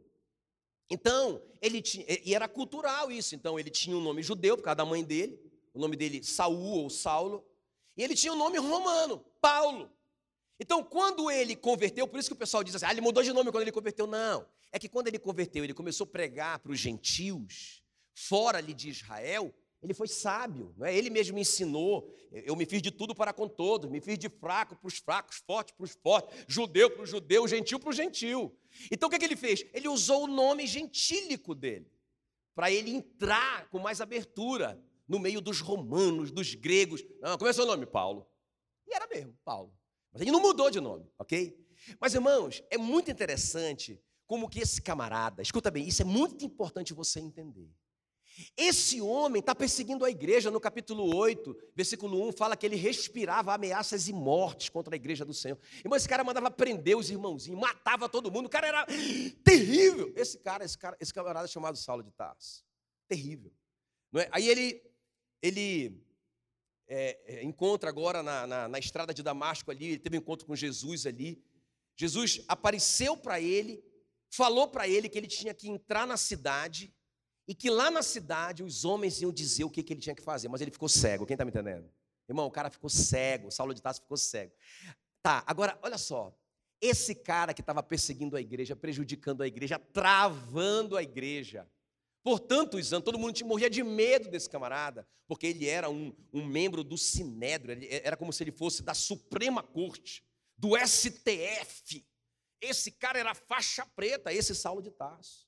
Então, ele tinha, e era cultural isso. Então, ele tinha um nome judeu por causa da mãe dele, o nome dele Saul ou Saulo, e ele tinha um nome romano, Paulo. Então, quando ele converteu, por isso que o pessoal diz assim, ah, ele mudou de nome quando ele converteu. Não, é que quando ele converteu, ele começou a pregar para os gentios, fora ali de Israel, ele foi sábio, não é? ele mesmo me ensinou. Eu me fiz de tudo para com todos, me fiz de fraco para os fracos, forte para os fortes, judeu para o judeu, gentil para o gentil. Então o que, é que ele fez? Ele usou o nome gentílico dele, para ele entrar com mais abertura no meio dos romanos, dos gregos. Não, como é seu nome? Paulo. E era mesmo, Paulo. Mas ele não mudou de nome, ok? Mas irmãos, é muito interessante como que esse camarada, escuta bem, isso é muito importante você entender. Esse homem está perseguindo a igreja, no capítulo 8, versículo 1, fala que ele respirava ameaças e mortes contra a igreja do Senhor. Irmão, esse cara mandava prender os irmãozinhos, matava todo mundo, o cara era terrível. Esse cara, esse cara, esse camarada chamado Saulo de Tarso, terrível. É? Aí ele, ele é, é, encontra agora na, na, na estrada de Damasco ali, ele teve um encontro com Jesus ali. Jesus apareceu para ele, falou para ele que ele tinha que entrar na cidade e que lá na cidade os homens iam dizer o que, que ele tinha que fazer, mas ele ficou cego. Quem está me entendendo? Irmão, o cara ficou cego, Saulo de Tarso ficou cego. Tá, agora, olha só. Esse cara que estava perseguindo a igreja, prejudicando a igreja, travando a igreja, por tantos todo mundo morria de medo desse camarada, porque ele era um, um membro do Sinédrio, era como se ele fosse da Suprema Corte, do STF. Esse cara era faixa preta, esse Saulo de Tarso.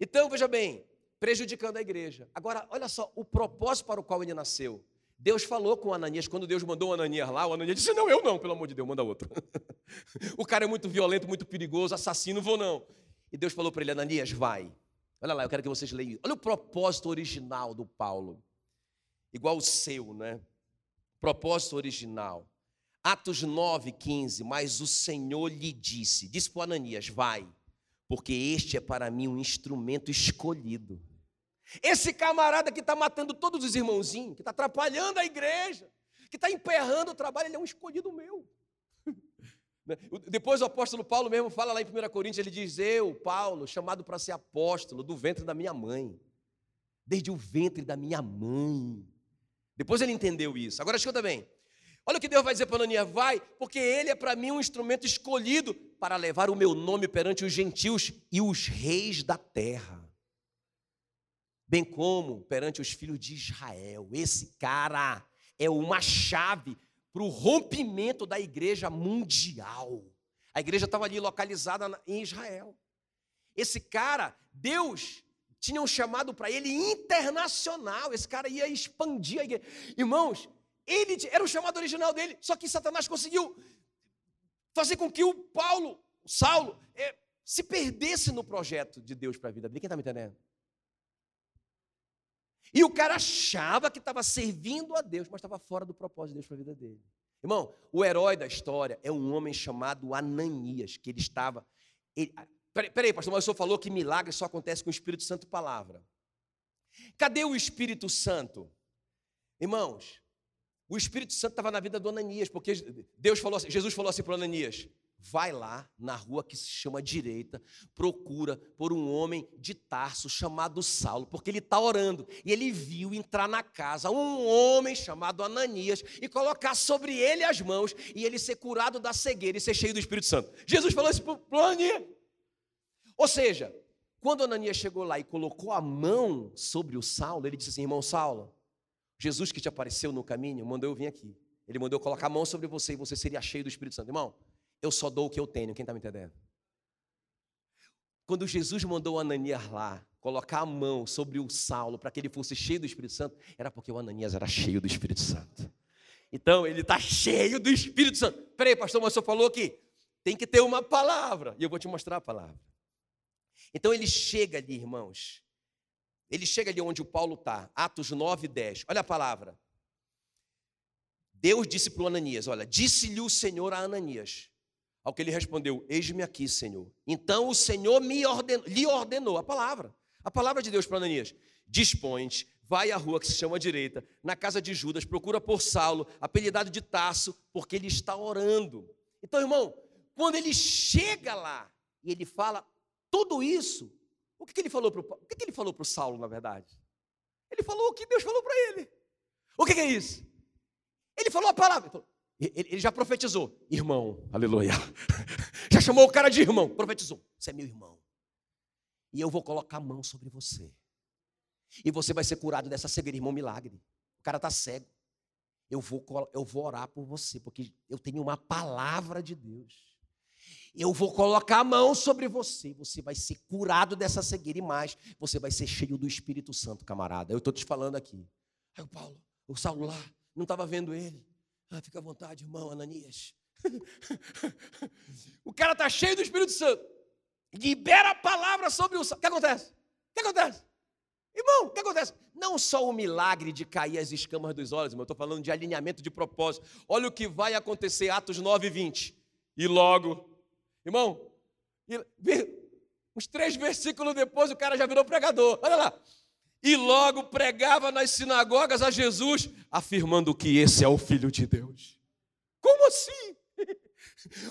Então, veja bem, prejudicando a igreja. Agora, olha só, o propósito para o qual ele nasceu. Deus falou com Ananias, quando Deus mandou Ananias lá, o Ananias disse: Não, eu não, pelo amor de Deus, manda outro. (laughs) o cara é muito violento, muito perigoso, assassino, vou não. E Deus falou para ele: Ananias, vai. Olha lá, eu quero que vocês leiam. Olha o propósito original do Paulo, igual o seu, né? Propósito original. Atos 9, 15. Mas o Senhor lhe disse: Disse para Ananias: Vai porque este é para mim um instrumento escolhido. Esse camarada que está matando todos os irmãozinhos, que está atrapalhando a igreja, que está emperrando o trabalho, ele é um escolhido meu. (laughs) Depois o apóstolo Paulo mesmo fala lá em 1 Coríntios, ele diz: Eu, Paulo, chamado para ser apóstolo do ventre da minha mãe, desde o ventre da minha mãe. Depois ele entendeu isso. Agora escuta bem: Olha o que Deus vai dizer para Ananias: vai, porque ele é para mim um instrumento escolhido para levar o meu nome perante os gentios e os reis da terra, bem como perante os filhos de Israel. Esse cara é uma chave para o rompimento da igreja mundial. A igreja estava ali localizada em Israel. Esse cara, Deus tinha um chamado para ele internacional. Esse cara ia expandir a igreja. Irmãos, ele era o chamado original dele, só que Satanás conseguiu fazer com que o Paulo, o Saulo, é, se perdesse no projeto de Deus para a vida dele. Quem está me entendendo? E o cara achava que estava servindo a Deus, mas estava fora do propósito de Deus para a vida dele. Irmão, o herói da história é um homem chamado Ananias, que ele estava. Ele, peraí, peraí, pastor, mas o senhor falou que milagre só acontece com o Espírito Santo palavra. Cadê o Espírito Santo? Irmãos, o Espírito Santo estava na vida do Ananias, porque Deus falou assim, Jesus falou assim para Ananias: vai lá na rua que se chama direita, procura por um homem de Tarso chamado Saulo, porque ele está orando. E ele viu entrar na casa um homem chamado Ananias e colocar sobre ele as mãos e ele ser curado da cegueira e ser cheio do Espírito Santo. Jesus falou isso para Ananias. Ou seja, quando Ananias chegou lá e colocou a mão sobre o Saulo, ele disse assim: irmão Saulo, Jesus que te apareceu no caminho mandou eu vir aqui. Ele mandou eu colocar a mão sobre você e você seria cheio do Espírito Santo. Irmão, eu só dou o que eu tenho. Quem está me entendendo? Quando Jesus mandou Ananias lá colocar a mão sobre o Saulo para que ele fosse cheio do Espírito Santo, era porque o Ananias era cheio do Espírito Santo. Então ele está cheio do Espírito Santo. Peraí, pastor, mas o senhor falou que tem que ter uma palavra. E eu vou te mostrar a palavra. Então ele chega ali, irmãos. Ele chega ali onde o Paulo está, Atos 9, 10. Olha a palavra. Deus disse para o Ananias: Olha, disse-lhe o Senhor a Ananias. Ao que ele respondeu: Eis-me aqui, Senhor. Então o Senhor me ordenou, lhe ordenou a palavra. A palavra de Deus para Ananias: Dispõe, vai à rua que se chama direita, na casa de Judas, procura por Saulo, apelidado de Tasso, porque ele está orando. Então, irmão, quando ele chega lá e ele fala tudo isso, o que, que ele falou para o que, que ele falou para Saulo, na verdade? Ele falou o que Deus falou para ele. O que, que, é isso? Ele falou a palavra. Ele já profetizou, irmão, aleluia. (laughs) Já chamou o cara de irmão, profetizou. Você é meu irmão. E eu vou colocar a mão sobre você. E você vai ser curado dessa cegueira, irmão, milagre. O cara está cego. Eu vou, eu vou orar por você, porque eu tenho uma palavra de Deus. Eu vou colocar a mão sobre você, você vai ser curado dessa cegueira e mais, você vai ser cheio do Espírito Santo, camarada. Eu estou te falando aqui. Aí o Paulo, o Saulo lá, não estava vendo ele. Ah, fica à vontade, irmão Ananias. (laughs) o cara está cheio do Espírito Santo. Libera a palavra sobre o. O que acontece? O que acontece? Irmão, o que acontece? Não só o milagre de cair as escamas dos olhos, irmão, eu estou falando de alinhamento de propósito. Olha o que vai acontecer, Atos 9, 20. E logo Irmão, uns três versículos depois o cara já virou pregador. Olha lá. E logo pregava nas sinagogas a Jesus, afirmando que esse é o Filho de Deus. Como assim? (laughs)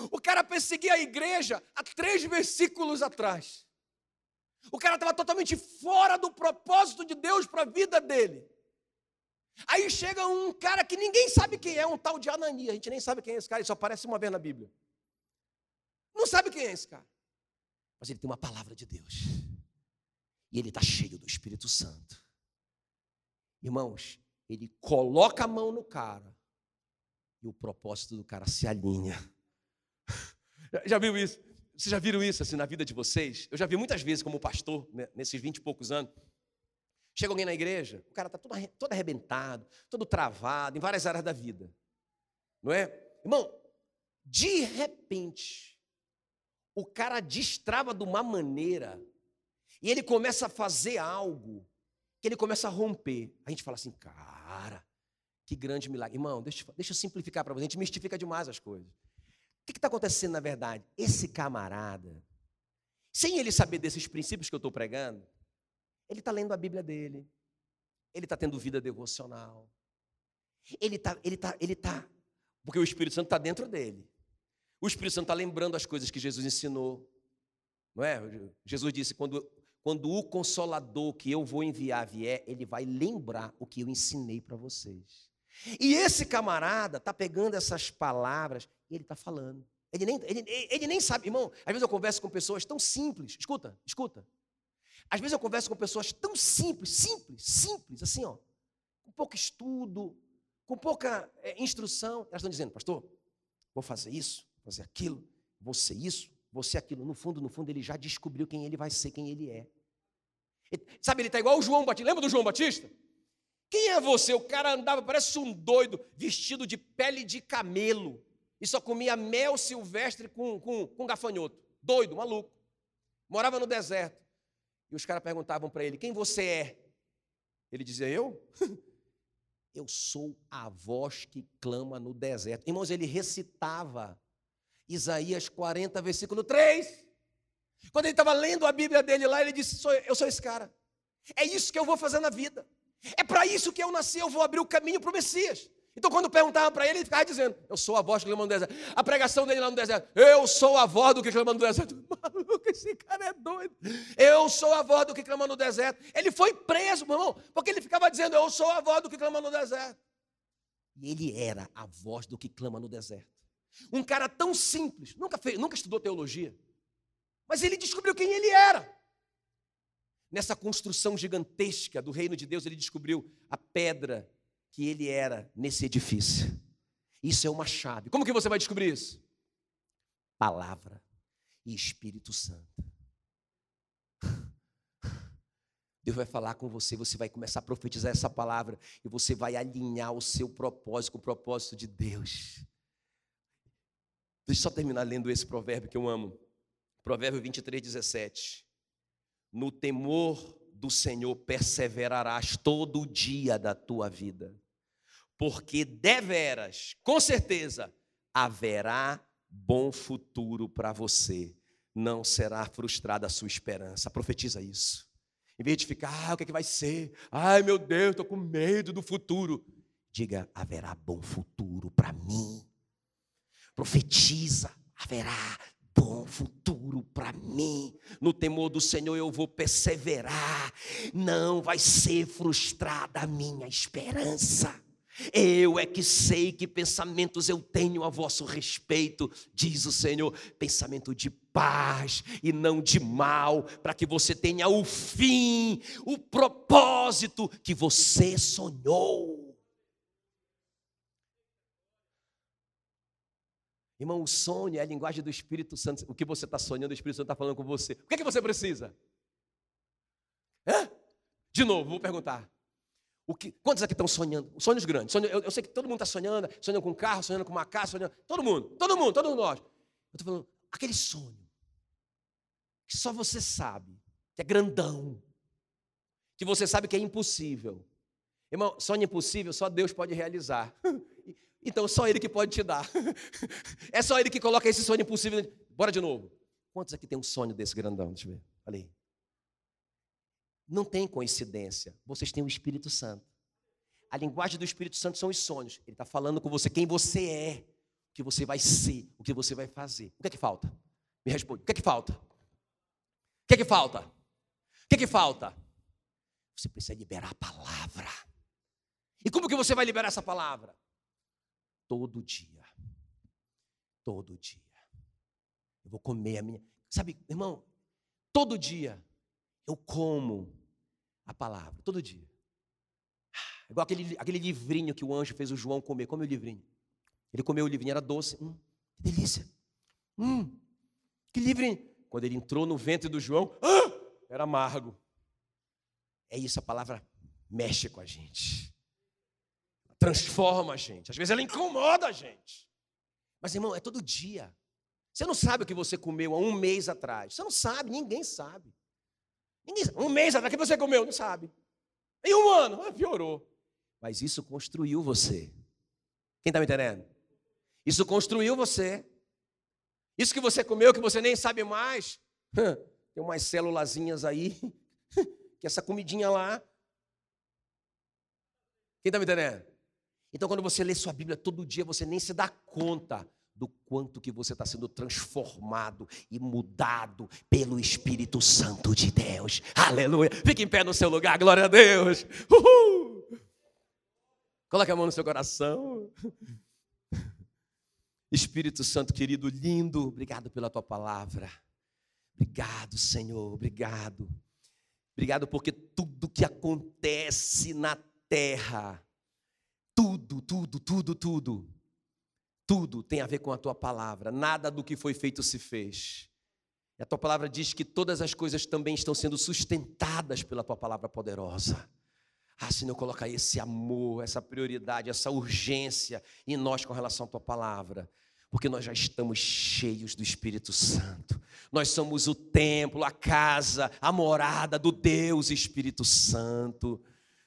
O cara perseguia a igreja há três versículos atrás. O cara estava totalmente fora do propósito de Deus para a vida dele. Aí chega um cara que ninguém sabe quem é, um tal de Anania. A gente nem sabe quem é esse cara, ele só aparece uma vez na Bíblia. Não sabe quem é esse cara. Mas ele tem uma palavra de Deus. E ele está cheio do Espírito Santo. Irmãos, ele coloca a mão no cara. E o propósito do cara se alinha. (laughs) Já viu isso? Vocês já viram isso assim na vida de vocês? Eu já vi muitas vezes como pastor, né, nesses vinte e poucos anos. Chega alguém na igreja, o cara está todo, todo arrebentado, todo travado, em várias áreas da vida. Não é? Irmão, de repente, o cara destrava de uma maneira e ele começa a fazer algo que ele começa a romper. A gente fala assim, cara, que grande milagre. Irmão, deixa, deixa eu simplificar para você, a gente mistifica demais as coisas. O que está acontecendo na verdade? Esse camarada, sem ele saber desses princípios que eu estou pregando, ele está lendo a Bíblia dele, ele está tendo vida devocional, ele está, ele está, ele está, porque o Espírito Santo está dentro dele. O Espírito Santo está lembrando as coisas que Jesus ensinou. Não é? Jesus disse: quando, quando o consolador que eu vou enviar vier, ele vai lembrar o que eu ensinei para vocês. E esse camarada está pegando essas palavras e ele está falando. Ele nem, ele, ele nem sabe, irmão. Às vezes eu converso com pessoas tão simples. Escuta, escuta. Às vezes eu converso com pessoas tão simples, simples, simples, assim, ó, com pouco estudo, com pouca é, instrução. Elas estão dizendo, pastor, vou fazer isso, fazer aquilo, você isso, você aquilo. No fundo, no fundo, ele já descobriu quem ele vai ser, quem ele é. Ele, sabe, ele está igual o João Batista. Lembra do João Batista? Quem é você? O cara andava, parece um doido, vestido de pele de camelo. E só comia mel silvestre com, com, com gafanhoto. Doido, maluco. Morava no deserto. E os caras perguntavam para ele: Quem você é? Ele dizia: Eu? (laughs) Eu sou a voz que clama no deserto. Irmãos, ele recitava Isaías 40, versículo 3. Quando ele estava lendo a Bíblia dele lá, ele disse: Eu sou esse cara. É isso que eu vou fazer na vida. É para isso que eu nasci, eu vou abrir o caminho para o Messias. Então, quando perguntava para ele, ele ficava dizendo: Eu sou a voz que clama no deserto. A pregação dele lá no deserto: Eu sou a voz do que clama no deserto. (laughs) Maluco, esse cara é doido. Eu sou a voz do que clama no deserto. Ele foi preso, meu irmão, porque ele ficava dizendo: Eu sou a voz do que clama no deserto. E ele era a voz do que clama no deserto. Um cara tão simples, nunca, fez, nunca estudou teologia, mas ele descobriu quem ele era. Nessa construção gigantesca do reino de Deus, ele descobriu a pedra que ele era nesse edifício. Isso é uma chave. Como que você vai descobrir isso? Palavra e Espírito Santo. (laughs) Deus vai falar com você, você vai começar a profetizar essa palavra e você vai alinhar o seu propósito com o propósito de Deus. Deixa eu só terminar lendo esse provérbio que eu amo. Provérbio 23, 17. no temor do Senhor perseverarás todo o dia da tua vida, porque deveras, com certeza, haverá bom futuro para você, não será frustrada a sua esperança. Profetiza isso. Em vez de ficar, ah, o que, é que vai ser? Ai, meu Deus, estou com medo do futuro. Diga, haverá bom futuro para mim. Profetiza, haverá bom futuro para mim. No temor do Senhor eu vou perseverar. Não vai ser frustrada a minha esperança. Eu é que sei que pensamentos eu tenho a vosso respeito, diz o Senhor, pensamento de paz e não de mal, para que você tenha o fim, o propósito que você sonhou. Irmão, o sonho é a linguagem do Espírito Santo. O que você está sonhando, o Espírito Santo está falando com você. O que é que você precisa? Hã? De novo, vou perguntar. O que, quantos aqui estão sonhando? Sonhos grandes. Sonho, eu, eu, sei que todo mundo está sonhando, sonhando com carro, sonhando com uma casa, sonhando. Todo mundo, todo mundo, todos nós. Eu estou falando, aquele sonho que só você sabe, que é grandão, que você sabe que é impossível. Irmão, sonho impossível só Deus pode realizar. (laughs) Então, só Ele que pode te dar. (laughs) É só Ele que coloca esse sonho impossível. Bora de novo. Quantos aqui tem um sonho desse grandão? Deixa eu ver. Aí. Não tem coincidência. Vocês têm o Espírito Santo. A linguagem do Espírito Santo são os sonhos. Ele está falando com você quem você é, o que você vai ser, o que você vai fazer. O que é que falta? Me responde. O que é que falta? O que é que falta? O que é que falta? Você precisa liberar a palavra. E como que você vai liberar essa palavra? Todo dia. Todo dia. Eu vou comer a minha. Sabe, irmão, todo dia eu como a palavra, todo dia. Igual aquele, aquele livrinho que o anjo fez o João comer. Come o livrinho. Ele comeu o livrinho, era doce. Hum, que delícia. Hum, que livrinho. Quando ele entrou no ventre do João, ah, era amargo. É isso, a palavra mexe com a gente. Transforma a gente. Às vezes ela incomoda a gente. Mas, irmão, é todo dia. Você não sabe o que você comeu há um mês atrás. Você não sabe, ninguém sabe. Ninguém sabe. Um mês atrás, o que você comeu? Não sabe. Em um ano, ah, piorou. Mas isso construiu você. Quem está me entendendo? Isso construiu você. Isso que você comeu, que você nem sabe mais. Tem umas célulazinhas aí, (laughs) que essa comidinha lá. Quem está me entendendo? Então, quando você lê sua Bíblia todo dia, você nem se dá conta do quanto que você está sendo transformado e mudado pelo Espírito Santo de Deus. Aleluia. Fique em pé no seu lugar, glória a Deus. Uhul. Coloque a mão no seu coração. Espírito Santo querido, lindo, obrigado pela tua palavra. Obrigado, Senhor, obrigado. Obrigado porque tudo que acontece na terra, tudo, tudo, tudo, tudo, tudo tem a ver com a tua palavra, nada do que foi feito se fez. E a tua palavra diz que todas as coisas também estão sendo sustentadas pela tua palavra poderosa. Ah, Senhor, coloca esse amor, essa prioridade, essa urgência em nós com relação à tua palavra, porque nós já estamos cheios do Espírito Santo. Nós somos o templo, a casa, a morada do Deus Espírito Santo.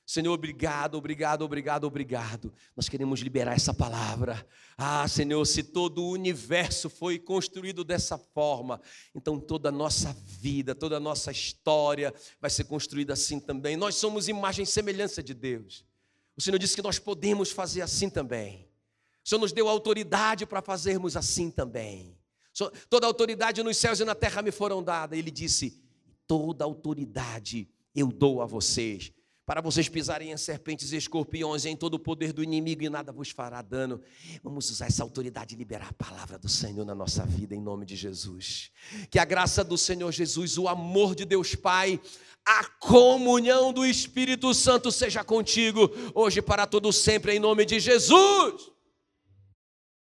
Senhor, obrigado, obrigado, obrigado, obrigado. Nós queremos liberar essa palavra. Ah, Senhor, se todo o universo foi construído dessa forma, então toda a nossa vida, toda a nossa história vai ser construída assim também. Nós somos imagem e semelhança de Deus. O Senhor disse que nós podemos fazer assim também. O Senhor nos deu autoridade para fazermos assim também. Toda autoridade nos céus e na terra me foram dada. Ele disse: toda autoridade eu dou a vocês para vocês pisarem em serpentes e escorpiões em todo o poder do inimigo e nada vos fará dano. Vamos usar essa autoridade e liberar a palavra do Senhor na nossa vida em nome de Jesus. Que a graça do Senhor Jesus, o amor de Deus Pai, a comunhão do Espírito Santo seja contigo hoje para todo sempre em nome de Jesus.